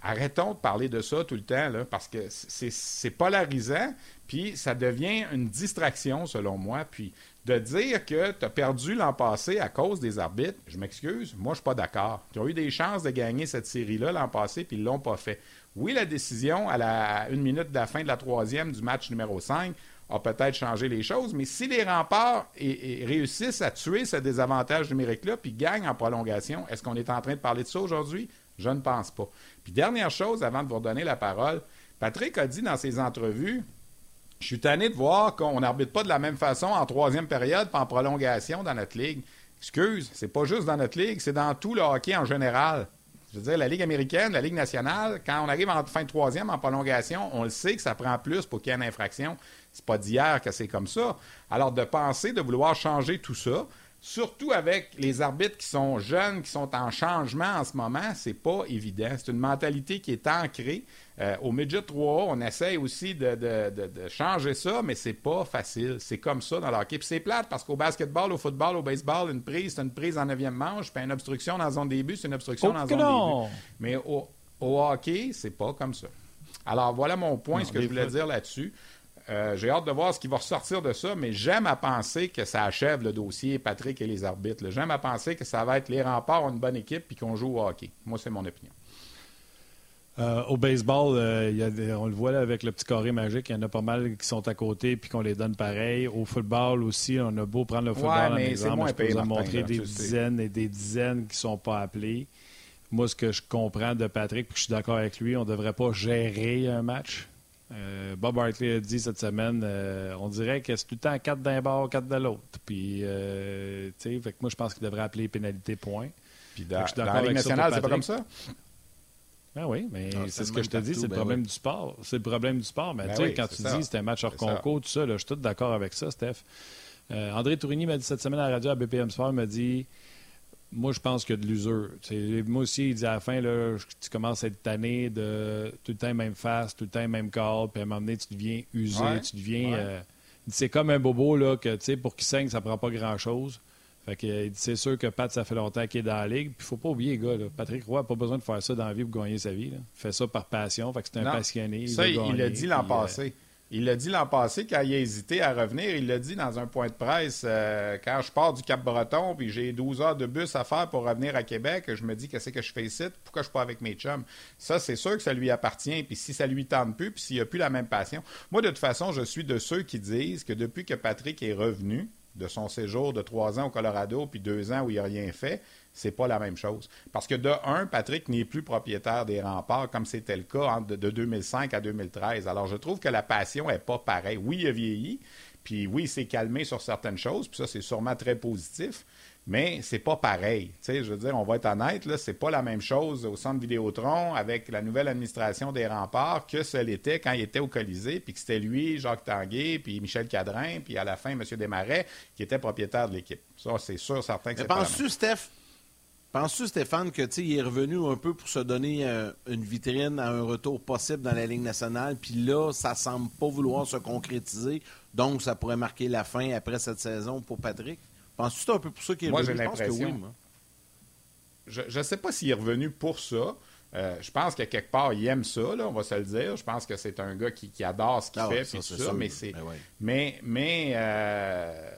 arrêtons de parler de ça tout le temps, parce que c'est polarisant, puis ça devient une distraction, selon moi. Puis de dire que tu as perdu l'an passé à cause des arbitres, je m'excuse, moi, je suis pas d'accord. Ils ont eu des chances de gagner cette série-là l'an passé, puis ils l'ont pas fait. Oui, la décision à une minute de la fin de la troisième du match numéro 5 a peut-être changé les choses, mais si les remparts réussissent à tuer ce désavantage numérique-là, puis gagnent en prolongation, est-ce qu'on est en train de parler de ça aujourd'hui? Je ne pense pas. Puis dernière chose, avant de vous redonner la parole, Patrick a dit dans ses entrevues je suis tanné de voir qu'on n'arbitre pas de la même façon en troisième période pas en prolongation dans notre ligue. Excuse, c'est pas juste dans notre ligue, c'est dans tout le hockey en général. Je veux dire, la Ligue américaine, la Ligue nationale, quand on arrive en fin de troisième en prolongation, on le sait que ça prend plus pour qu'il y ait une infraction. C'est pas d'hier que c'est comme ça. Alors, de penser, de vouloir changer tout ça, surtout avec les arbitres qui sont jeunes, qui sont en changement en ce moment, c'est pas évident. C'est une mentalité qui est ancrée. Euh, au Midget 3 on essaye aussi de, changer ça, mais c'est pas facile. C'est comme ça dans l'hockey. Puis c'est plate parce qu'au basketball, au football, au baseball, une prise, c'est une prise en neuvième manche, puis une obstruction dans la zone début, c'est une obstruction dans la zone début. Mais au, hockey, c'est pas comme ça. Alors voilà mon point, ce que je voulais dire là-dessus. Euh, j'ai hâte de voir ce qui va ressortir de ça, mais j'aime à penser que ça achève le dossier Patrick et les arbitres. J'aime à penser que ça va être les remparts, une bonne équipe, puis qu'on joue au hockey. Moi, c'est mon opinion. Euh, au baseball, euh, on le voit avec le petit carré magique, il y en a pas mal qui sont à côté puis qu'on les donne pareil. Au football aussi, on a beau prendre le football en exemple, je peux vous montrer des dizaines et des dizaines qui ne sont pas appelés. Moi, ce que je comprends de Patrick, puis je suis d'accord avec lui, on ne devrait pas gérer un match. Euh, Bob Hartley a dit cette semaine, on dirait que c'est tout le temps 4 d'un bord, 4 de l'autre. Puis, tu sais, moi, je pense qu'il devrait appeler pénalité point. Puis dans, dans la Ligue nationale, c'est pas comme ça? Ben oui, mais c'est ce que je te dis, c'est le ben problème du sport. C'est le problème du sport. Mais ben tu sais, quand tu dis c'est un match hors concours, tout ça, je suis tout d'accord avec ça, Steph. Euh, André Tourigny m'a dit cette semaine à la radio à BPM Sport, il m'a dit Moi, je pense qu'il y a de l'usure. Moi aussi, il dit à la fin, là, tu commences à être tanné de tout le temps même face, tout le temps même call, puis à un moment donné, tu deviens usé, tu deviens. Euh, c'est comme un bobo là, que tu sais, pour qu'il saigne, ça prend pas grand-chose. Fait c'est sûr que Pat, ça fait longtemps qu'il est dans la ligue. Puis il faut pas oublier, gars, Patrick Roy n'a pas besoin de faire ça dans la vie pour gagner sa vie. Il fait ça par passion. Fait que c'est un passionné. Ça, il l'a dit l'an euh, passé. Il l'a dit l'an passé quand il a hésité à revenir. Il l'a dit dans un point de presse euh, quand je pars du Cap-Breton puis j'ai 12 heures de bus à faire pour revenir à Québec. Je me dis qu'est-ce que je fais ici? Pourquoi je suis pas avec mes chums? Ça, c'est sûr que ça lui appartient. Puis si ça lui tente plus, puis s'il a plus la même passion. Moi, de toute façon, je suis de ceux qui disent que depuis que Patrick est revenu, de son séjour de trois ans au Colorado puis deux ans où il n'a rien fait, c'est pas la même chose. Parce que de un, Patrick n'est plus propriétaire des remparts comme c'était le cas de, 2005 à 2013. Alors je trouve que la passion est pas pareille. Oui, il a vieilli, puis oui, il s'est calmé sur certaines choses, puis ça c'est sûrement très positif. Mais c'est pas pareil. je veux dire, on va être honnête, là, c'est pas la même chose au centre Vidéotron avec la nouvelle administration des remparts que ce l'était quand il était au Colisée, puis que c'était lui, Jacques Tanguay, puis Michel Cadrin, puis à la fin, M. Desmarais, qui était propriétaire de l'équipe. Ça, c'est sûr, certain que c'est pas Penses-tu, Steph, penses-tu, Stéphane, que il est revenu un peu pour se donner euh, une vitrine à un retour possible dans la Ligue nationale, puis là, ça semble pas vouloir se concrétiser, donc ça pourrait marquer la fin après cette saison pour Patrick? Penses-tu que c'est un peu pour ça qu'il est moi, revenu? J'ai l'impression. Oui, je ne sais pas s'il est revenu pour ça. Euh, je pense que quelque part, il aime ça, là, on va se le dire. Je pense que c'est un gars qui, adore ce qu'il ah fait, ça, ça, mais c'est. Ben mais, mais euh,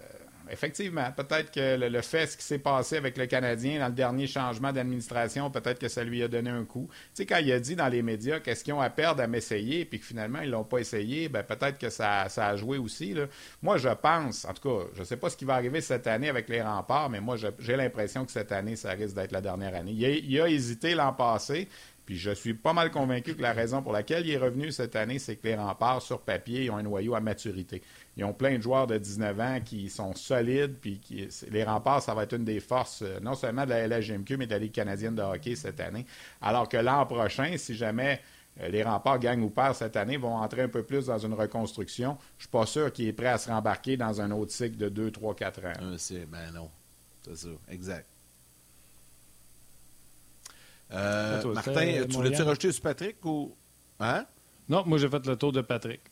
effectivement, peut-être que le, fait, ce qui s'est passé avec le Canadien dans le dernier changement d'administration, peut-être que ça lui a donné un coup. Tu sais, quand il a dit dans les médias qu'est-ce qu'ils ont à perdre à m'essayer, puis que finalement, ils l'ont pas essayé, ben peut-être que ça, a joué aussi. Moi, je pense, en tout cas, je sais pas ce qui va arriver cette année avec les remparts, mais moi, j'ai l'impression que cette année, ça risque d'être la dernière année. Il a, hésité l'an passé, Puis je suis pas mal convaincu que la raison pour laquelle il est revenu cette année, c'est que les remparts, sur papier, ont un noyau à maturité. Ils ont plein de joueurs de 19 ans qui sont solides, puis qui, les remparts, ça va être une des forces, euh, non seulement de la LHGMQ, mais de la Ligue canadienne de hockey cette année. Alors que l'an prochain, si jamais euh, les remparts gagnent ou perdent cette année, vont entrer un peu plus dans une reconstruction. Je suis pas sûr qu'il est prêt à se rembarquer dans un autre cycle de 2, 3, 4 ans. Euh, ben non. C'est ça, exact. Euh, Martin, tu voulais-tu rajouter sur Patrick ou. Hein? Non, moi j'ai fait le tour de Patrick.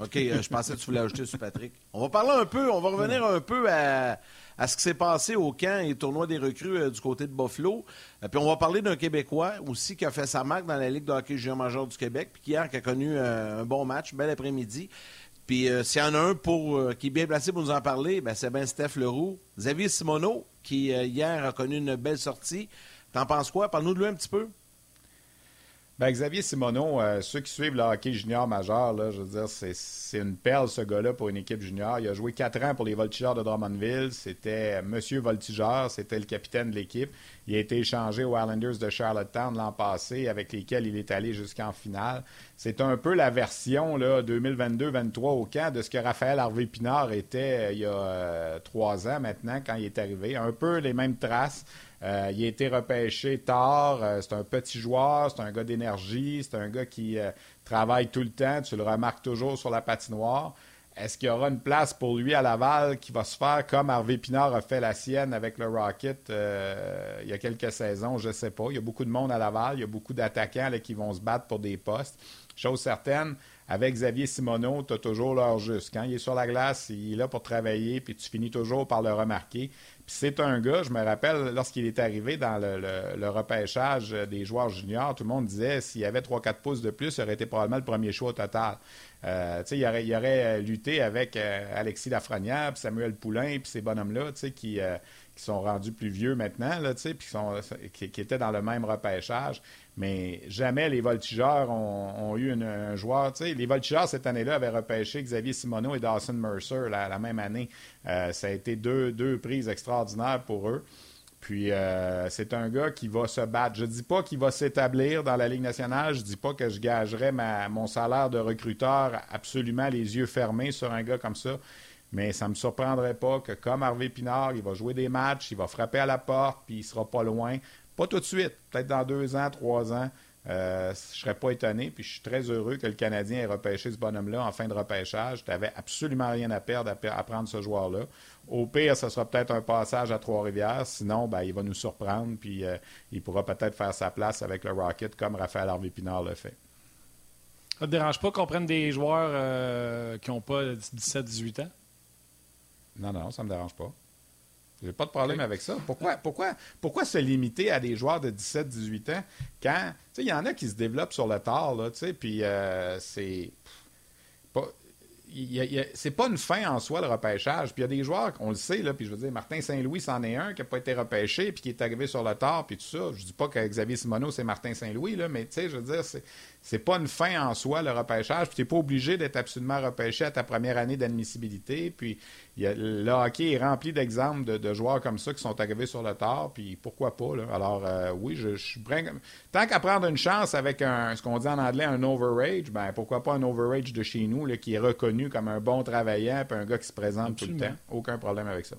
OK, je pensais que tu voulais ajouter sur Patrick. On va parler un peu, on va revenir un peu à, ce qui s'est passé au camp et tournoi des recrues euh, du côté de Buffalo. Euh, puis on va parler d'un Québécois aussi qui a fait sa marque dans la Ligue de hockey junior majeur du Québec, puis hier qui a connu euh, un bon match, bel après-midi. Puis s'il y en a un pour, qui est bien placé pour nous en parler, ben, c'est bien Steph Leroux. Xavier Simoneau, qui hier a connu une belle sortie. T'en penses quoi? Parle-nous de lui un petit peu. Ben, Xavier Simoneau, euh, ceux qui suivent le hockey junior majeur, je veux dire, c'est une perle, ce gars-là, pour une équipe junior. Il a joué quatre ans pour les Voltigeurs de Drummondville. C'était Monsieur Voltigeur, c'était le capitaine de l'équipe. Il a été échangé aux Islanders de Charlottetown l'an passé, avec lesquels il est allé jusqu'en finale. C'est un peu la version 2022-23 au camp de ce que Raphaël Harvey Pinard était euh, il y a euh, trois ans maintenant, quand il est arrivé. Un peu les mêmes traces. Euh, il a été repêché tard. Euh, c'est un petit joueur, c'est un gars d'énergie, c'est un gars qui euh, travaille tout le temps. Tu le remarques toujours sur la patinoire. Est-ce qu'il y aura une place pour lui à Laval qui va se faire comme Harvey Pinard a fait la sienne avec le Rocket il y a quelques saisons? Je ne sais pas. Il y a beaucoup de monde à Laval. Il y a beaucoup d'attaquants qui vont se battre pour des postes. Chose certaine, avec Xavier Simoneau, tu as toujours l'heure juste. Quand il est sur la glace, il est là pour travailler, puis tu finis toujours par le remarquer c'est un gars, je me rappelle, lorsqu'il est arrivé dans le, repêchage des joueurs juniors, tout le monde disait s'il y avait 3-4 pouces de plus, il aurait été probablement le premier choix au total. Euh, il, aurait, il aurait lutté avec euh, Alexis Lafrenière, puis Samuel Poulain, puis ces bonhommes-là, qui, euh, qui sont rendus plus vieux maintenant, là, puis qui, sont, qui, étaient dans le même repêchage. Mais jamais les voltigeurs ont, eu un joueur. Les voltigeurs, cette année-là, avaient repêché Xavier Simoneau et Dawson Mercer la, même année. Euh, ça a été deux, deux prises extraordinaires pour eux. Puis euh, c'est un gars qui va se battre. Je ne dis pas qu'il va s'établir dans la Ligue nationale. Je ne dis pas que je gagerais mon salaire de recruteur absolument les yeux fermés sur un gars comme ça. Mais ça ne me surprendrait pas que, comme Harvey Pinard, il va jouer des matchs, il va frapper à la porte, puis il ne sera pas loin. Pas tout de suite, peut-être dans deux ans, trois ans. Euh, je ne serais pas étonné, puis je suis très heureux que le Canadien ait repêché ce bonhomme-là en fin de repêchage. Tu n'avais absolument rien à perdre à, prendre ce joueur-là. Au pire, ce sera peut-être un passage à Trois-Rivières. Sinon, ben, il va nous surprendre, puis euh, il pourra peut-être faire sa place avec le Rocket comme Raphaël Harvey-Pinard le fait. Ça ne te dérange pas qu'on prenne des joueurs euh, qui n'ont pas 17-18 ans? Non, non, ça ne me dérange pas. J'ai pas de problème avec ça. Pourquoi, pourquoi, pourquoi se limiter à des joueurs de 17-18 ans quand, il y en a qui se développent sur le tard, là, tu sais, puis euh, c'est pas c'est pas une fin en soi, le repêchage. Puis il y a des joueurs, on le sait, là, puis je veux dire, Martin Saint-Louis, c'en est un qui n'a pas été repêché, puis qui est arrivé sur le tard, puis tout ça. Je dis pas que Xavier Simoneau, c'est Martin Saint-Louis, là, mais tu sais, je veux dire, c'est, pas une fin en soi, le repêchage. Puis tu n'es pas obligé d'être absolument repêché à ta première année d'admissibilité. Puis a, le hockey est rempli d'exemples de, joueurs comme ça qui sont arrivés sur le tard. Puis pourquoi pas, là? Alors, euh, oui, je, suis. Tant qu'à prendre une chance avec un, ce qu'on dit en anglais, un overage, ben pourquoi pas un overage de chez nous, là, qui est reconnu comme un bon travaillant, puis un gars qui se présente tout le temps. Aucun problème avec ça.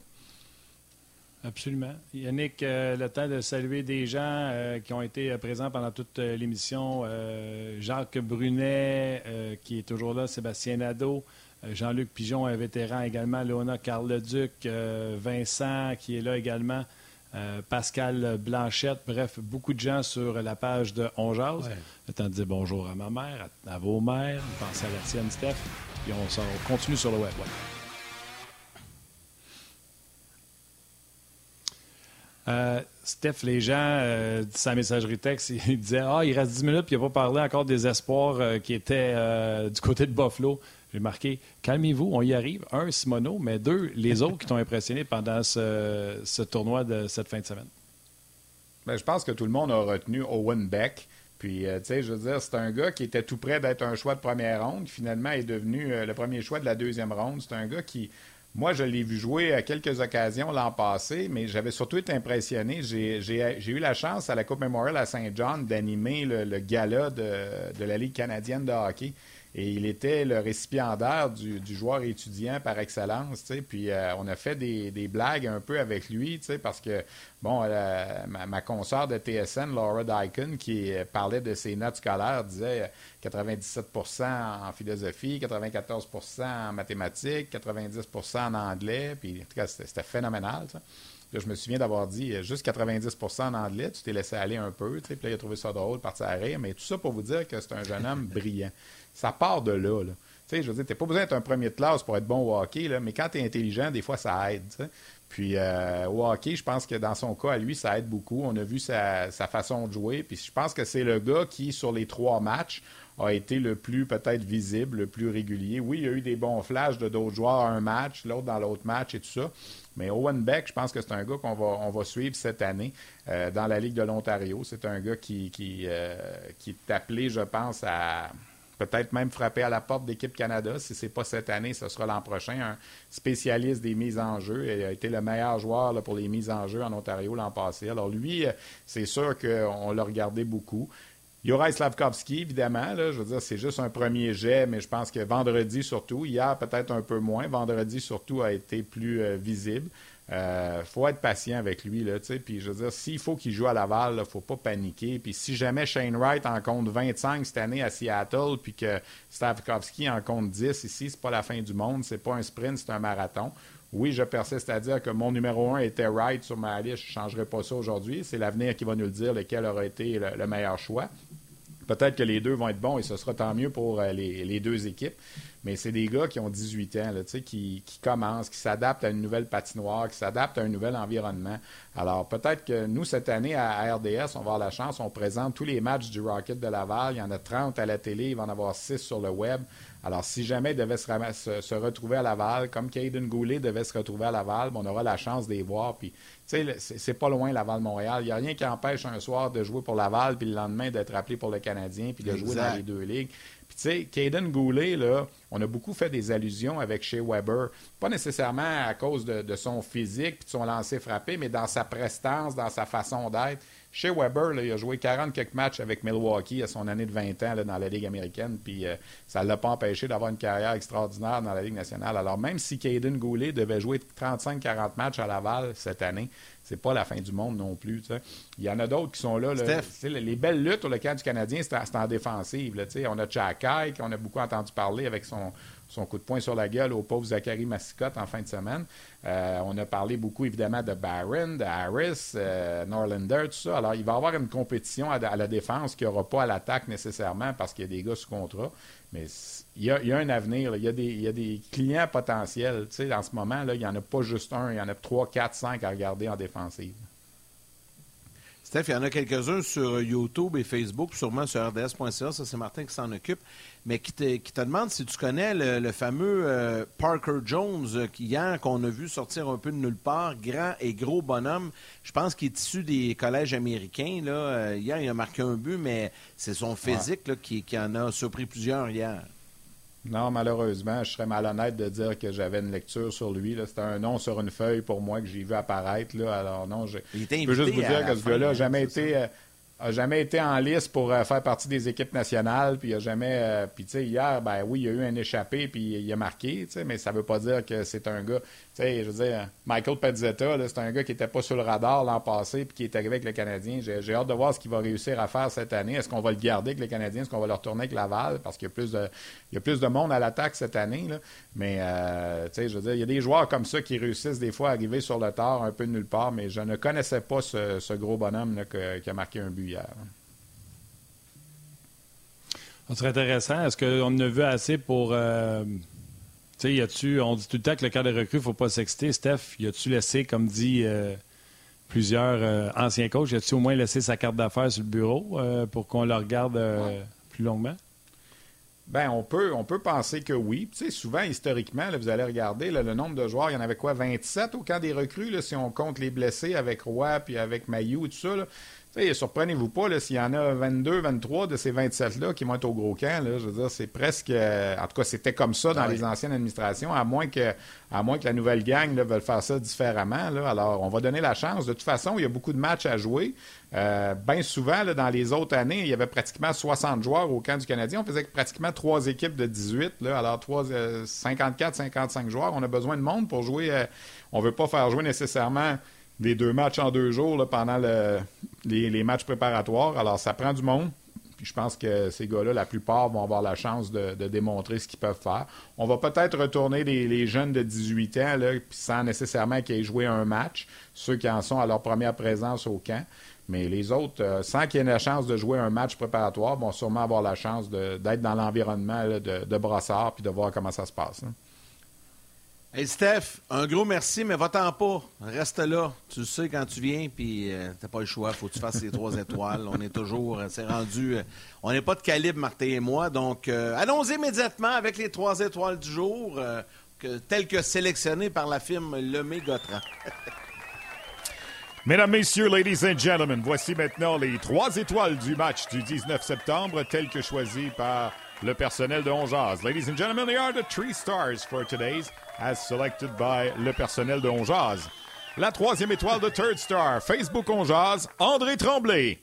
Absolument. Yannick, euh, le temps de saluer des gens euh, qui ont été euh, présents pendant toute l'émission. Jacques Brunet, qui est toujours là, Sébastien Nadeau, Jean-Luc Pigeon, un vétéran également, Léona Carleduc, Vincent, qui est là également, Pascal Blanchette, bref, beaucoup de gens sur la page de On Le temps de dire bonjour à ma mère, à, vos mères, pensez à la tienne, Steph, et on, continue sur le web. Euh, Steph, les gens, euh, sa messagerie texte, il disait Ah, il reste 10 minutes, puis il n'a pas parlé encore des espoirs euh, qui étaient euh, du côté de Buffalo. J'ai marqué Calmez-vous, on y arrive. Un, Simono, mais deux, les autres qui t'ont impressionné pendant ce, tournoi de cette fin de semaine. Bien, je pense que tout le monde a retenu Owen Beck. Puis, tu sais, je veux dire, c'est un gars qui était tout près d'être un choix de première ronde, qui finalement est devenu le premier choix de la deuxième ronde. C'est un gars qui Moi, je l'ai vu jouer à quelques occasions l'an passé, mais j'avais surtout été impressionné. J'ai eu la chance à la Coupe Memorial à Saint John d'animer le, gala de, la Ligue canadienne de hockey. Et il était le récipiendaire du, joueur étudiant par excellence, Puis euh, on a fait des, blagues un peu avec lui, parce que, bon, ma, ma consoeur de TSN, Laura Dyken, qui parlait de ses notes scolaires, disait 97% en philosophie, 94% en mathématiques, 90% en anglais. Puis, en tout cas, c'était phénoménal, je me souviens d'avoir dit juste 90% en anglais, tu t'es laissé aller un peu, puis là, il a trouvé ça drôle, parti à rire, mais tout ça pour vous dire que c'est un jeune homme brillant. Ça part de là. Tu sais, je veux dire, t'es pas besoin d'être un premier de classe pour être bon au hockey, là, mais quand tu es intelligent, des fois, ça aide. Puis euh, au hockey, je pense que dans son cas, à lui, ça aide beaucoup. On a vu sa, façon de jouer. Puis je pense que c'est le gars qui, sur les trois matchs, a été le plus peut-être visible, le plus régulier. Oui, il y a eu des bons flashs de d'autres joueurs un match, l'autre dans l'autre match et tout ça. Mais Owen Beck, je pense que c'est un gars qu'on va, on va suivre cette année euh, dans la Ligue de l'Ontario. C'est un gars qui, qui, euh, qui est appelé, je pense, à peut-être même frapper à la porte d'équipe Canada. Si ce n'est pas cette année, ce sera l'an prochain. Un spécialiste des mises en jeu. Il a été le meilleur joueur pour les mises en jeu en Ontario l'an passé. Alors lui, euh, c'est sûr qu'on l'a regardé beaucoup. Yoraï Slavkovski, évidemment, je veux dire, c'est juste un premier jet, mais je pense que vendredi surtout, hier peut-être un peu moins, vendredi surtout a été plus euh, visible. Il euh, faut être patient avec lui. Là, puis je veux dire, s'il faut qu'il joue à Laval, il faut pas paniquer. Puis si jamais Shane Wright en compte 25 cette année à Seattle, puis que Stavkovski en compte 10 ici, c'est pas la fin du monde. C'est pas un sprint, c'est un marathon. Oui, je persiste à dire que mon numéro 1 était Wright sur ma liste. Je ne changerai pas ça aujourd'hui. C'est l'avenir qui va nous le dire lequel aura été le meilleur choix. Peut-être que les deux vont être bons et ce sera tant mieux pour euh, les, deux équipes. Mais c'est des gars qui ont 18 ans, qui, qui commencent, qui s'adaptent à une nouvelle patinoire, qui s'adaptent à un nouvel environnement. Alors peut-être que nous, cette année, à RDS, on va avoir la chance, on présente tous les matchs du Rocket de Laval. Il y en a 30 à la télé, il va en avoir 6 sur le web. Alors, si jamais il devait se, retrouver à Laval, comme Caden Goulet devait se retrouver à Laval, on aura la chance de les voir. Puis, tu sais, c'est pas loin Laval-Montréal. Il n'y a rien qui empêche un soir de jouer pour Laval, puis le lendemain d'être appelé pour le Canadien, puis de jouer dans les deux ligues. Puis, tu sais, Caden Goulet, là, on a beaucoup fait des allusions avec Shea Weber. Pas nécessairement à cause de, de son physique puis de son lancer frappé, mais dans sa prestance, dans sa façon d'être. Chez Weber, il a joué 40 quelques matchs avec Milwaukee à son année de 20 ans dans la Ligue américaine, puis euh, ça ne l'a pas empêché d'avoir une carrière extraordinaire dans la Ligue nationale. Alors, même si Caden Goulet devait jouer 35-40 matchs à Laval cette année, c'est pas la fin du monde non plus. Il y en a d'autres qui sont là. les belles luttes au camp du Canadien, c'est en, défensive. on a Chakai, qu'on a beaucoup entendu parler avec son, son coup de poing sur la gueule au pauvre Zachary Massicotte en fin de semaine. Euh, on a parlé beaucoup, évidemment, de Barron, de Harris, euh, Norlander, tout ça. Alors, il va y avoir une compétition à, la défense qu'il n'y aura pas à l'attaque nécessairement parce qu'il y a des gars sous contrat. Mais il y a, un avenir. Il, y a des, clients potentiels. Tu sais, en ce moment, là, il n'y en a pas juste un. Il y en a trois, quatre, cinq à regarder en défensive. Steph, il y en a quelques-uns sur YouTube et Facebook, sûrement sur rds.ca, ça c'est Martin qui s'en occupe, mais qui te, qui te demande si tu connais le, fameux euh, Parker Jones, euh, hier, qu'on a vu sortir un peu de nulle part, grand et gros bonhomme. Je pense qu'il est issu des collèges américains. Là. Euh, hier, il a marqué un but, mais c'est son physique qui, qui en a surpris plusieurs hier. Non, malheureusement, je serais malhonnête de dire que j'avais une lecture sur lui. C'était un nom sur une feuille pour moi que j'ai vu apparaître. Là. Alors non, je, je peux juste vous dire que ce gars-là n'a jamais été a jamais été en liste pour euh, faire partie des équipes nationales, puis il a jamais. Euh, puis tu sais, hier, ben oui, il y a eu un échappé, puis il a marqué, mais ça veut pas dire que c'est un gars. Tu sais, je veux dire, Michael Pezzetta, c'est un gars qui était pas sur le radar l'an passé, puis qui est arrivé avec le Canadien. J'ai hâte de voir ce qu'il va réussir à faire cette année. Est-ce qu'on va le garder avec le Canadien? Est-ce qu'on va le retourner avec Laval? Parce qu'il y a plus de, il y a plus de monde à l'attaque cette année, là. Mais, euh, tu sais, je veux dire, il y a des joueurs comme ça qui réussissent des fois à arriver sur le tard un peu de nulle part, mais je ne connaissais pas ce, gros bonhomme qui a marqué un but hier. Ça serait intéressant. Est-ce qu'on a vu assez pour. Euh, tu sais. On dit tout le temps que le cas de recrue, il ne faut pas s'exciter. Steph, y a-tu laissé, comme dit euh, plusieurs euh, anciens coachs, y a-tu au moins laissé sa carte d'affaires sur le bureau pour qu'on le regarde plus longuement? Ben, on peut, on peut penser que oui. Tu sais, souvent, historiquement, vous allez regarder le nombre de joueurs. Il y en avait quoi, 27 au camp des recrues, si on compte les blessés avec Roy puis avec Mayou et tout ça. Surprenez-vous pas s'il y en a 22, 23 de ces 27-là qui vont être au gros camp. Là, je veux dire, c'est presque. Euh, en tout cas, c'était comme ça dans ah les anciennes administrations, à moins que, à moins que la nouvelle gang là, veuille faire ça différemment. Là. Alors, on va donner la chance. De toute façon, il y a beaucoup de matchs à jouer. Euh, Bien souvent, là, dans les autres années, il y avait pratiquement 60 joueurs au camp du Canadien. On faisait pratiquement trois équipes de 18. Là. Alors, 3, 54, 55 joueurs. On a besoin de monde pour jouer. Euh, on ne veut pas faire jouer nécessairement des deux matchs en deux jours pendant les, matchs préparatoires. Alors, ça prend du monde. Je pense que ces gars-là, la plupart vont avoir la chance de, démontrer ce qu'ils peuvent faire. On va peut-être retourner les, jeunes de 18 ans sans nécessairement qu'ils aient joué un match, ceux qui en sont à leur première présence au camp. Mais les autres, euh, sans qu'ils aient la chance de jouer un match préparatoire, vont sûrement avoir la chance d'être dans l'environnement de, Brossard puis de voir comment ça se passe. Hey Steph, un gros merci, mais va-t'en pas. Reste là. Tu le sais quand tu viens, puis tu euh, t'as pas le choix. Faut que tu fasses les trois étoiles. On est toujours, euh, c'est rendu. Euh, on n'est pas de calibre, Martin et moi. Donc, allons immédiatement avec les trois étoiles du jour, que, telles que sélectionnées par la firme Lemay Gautran. Mesdames, Messieurs, ladies and gentlemen, voici maintenant les trois étoiles du match du 19 septembre, telles que choisies par le personnel de Ongeaz. Ladies and gentlemen, they are the three stars for today's as selected by le personnel de Onjaz. La troisième étoile de Third Star, Facebook Onjaz, André Tremblay.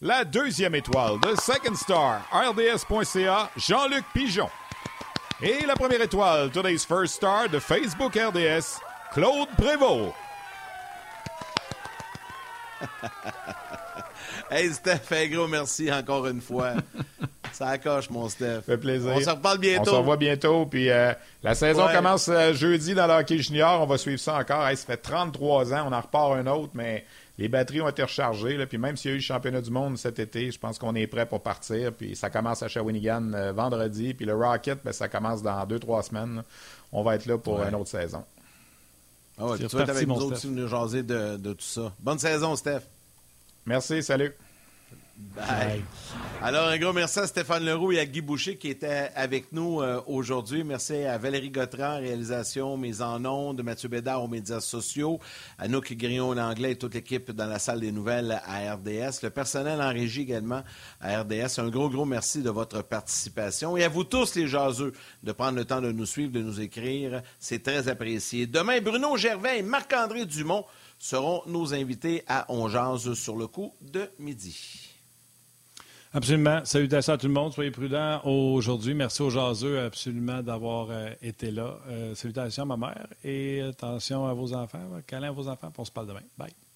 La deuxième étoile de Second Star, RDS.ca, Jean-Luc Pigeon. Et la première étoile, Today's First Star de Facebook RDS, Claude Prévost. hey Steph, un gros merci encore une fois. Ça accroche, mon Steph. Ça fait plaisir. On se reparle bientôt. On se revoit bientôt. Puis euh, la saison commence euh, jeudi dans le hockey junior. On va suivre ça encore. ça fait 33 ans. On en repart un autre, mais les batteries ont été rechargées. Puis même s'il y a eu le championnat du monde cet été, je pense qu'on est prêt pour partir. Puis ça commence à Shawinigan euh, vendredi. Puis le Rocket, ben, ça commence dans deux, trois semaines. On va être là pour une autre saison. Ah ouais, tu vas être avec nous autres aussi, nous jaser de, de tout ça. Bonne saison, Steph. Merci, salut. Alors, un gros merci à Stéphane Leroux et à Guy Boucher qui étaient avec nous euh, aujourd'hui. Merci à Valérie Gautran, réalisation, mise en ondes, Mathieu Bédard aux médias sociaux, à Nook Grillon l'anglais et toute l'équipe dans la salle des nouvelles à RDS, le personnel en régie également à RDS. Un gros, gros merci de votre participation et à vous tous, les jaseux, de prendre le temps de nous suivre, de nous écrire. C'est très apprécié. Demain, Bruno Gervin et Marc-André Dumont seront nos invités à On sur le coup de midi. Absolument. Salutations à tout le monde. Soyez prudents aujourd'hui. Merci aux jaseux absolument d'avoir euh, été là. Euh, salutations à ma mère et attention à vos enfants. Câlin à vos enfants. On se parle demain. Bye.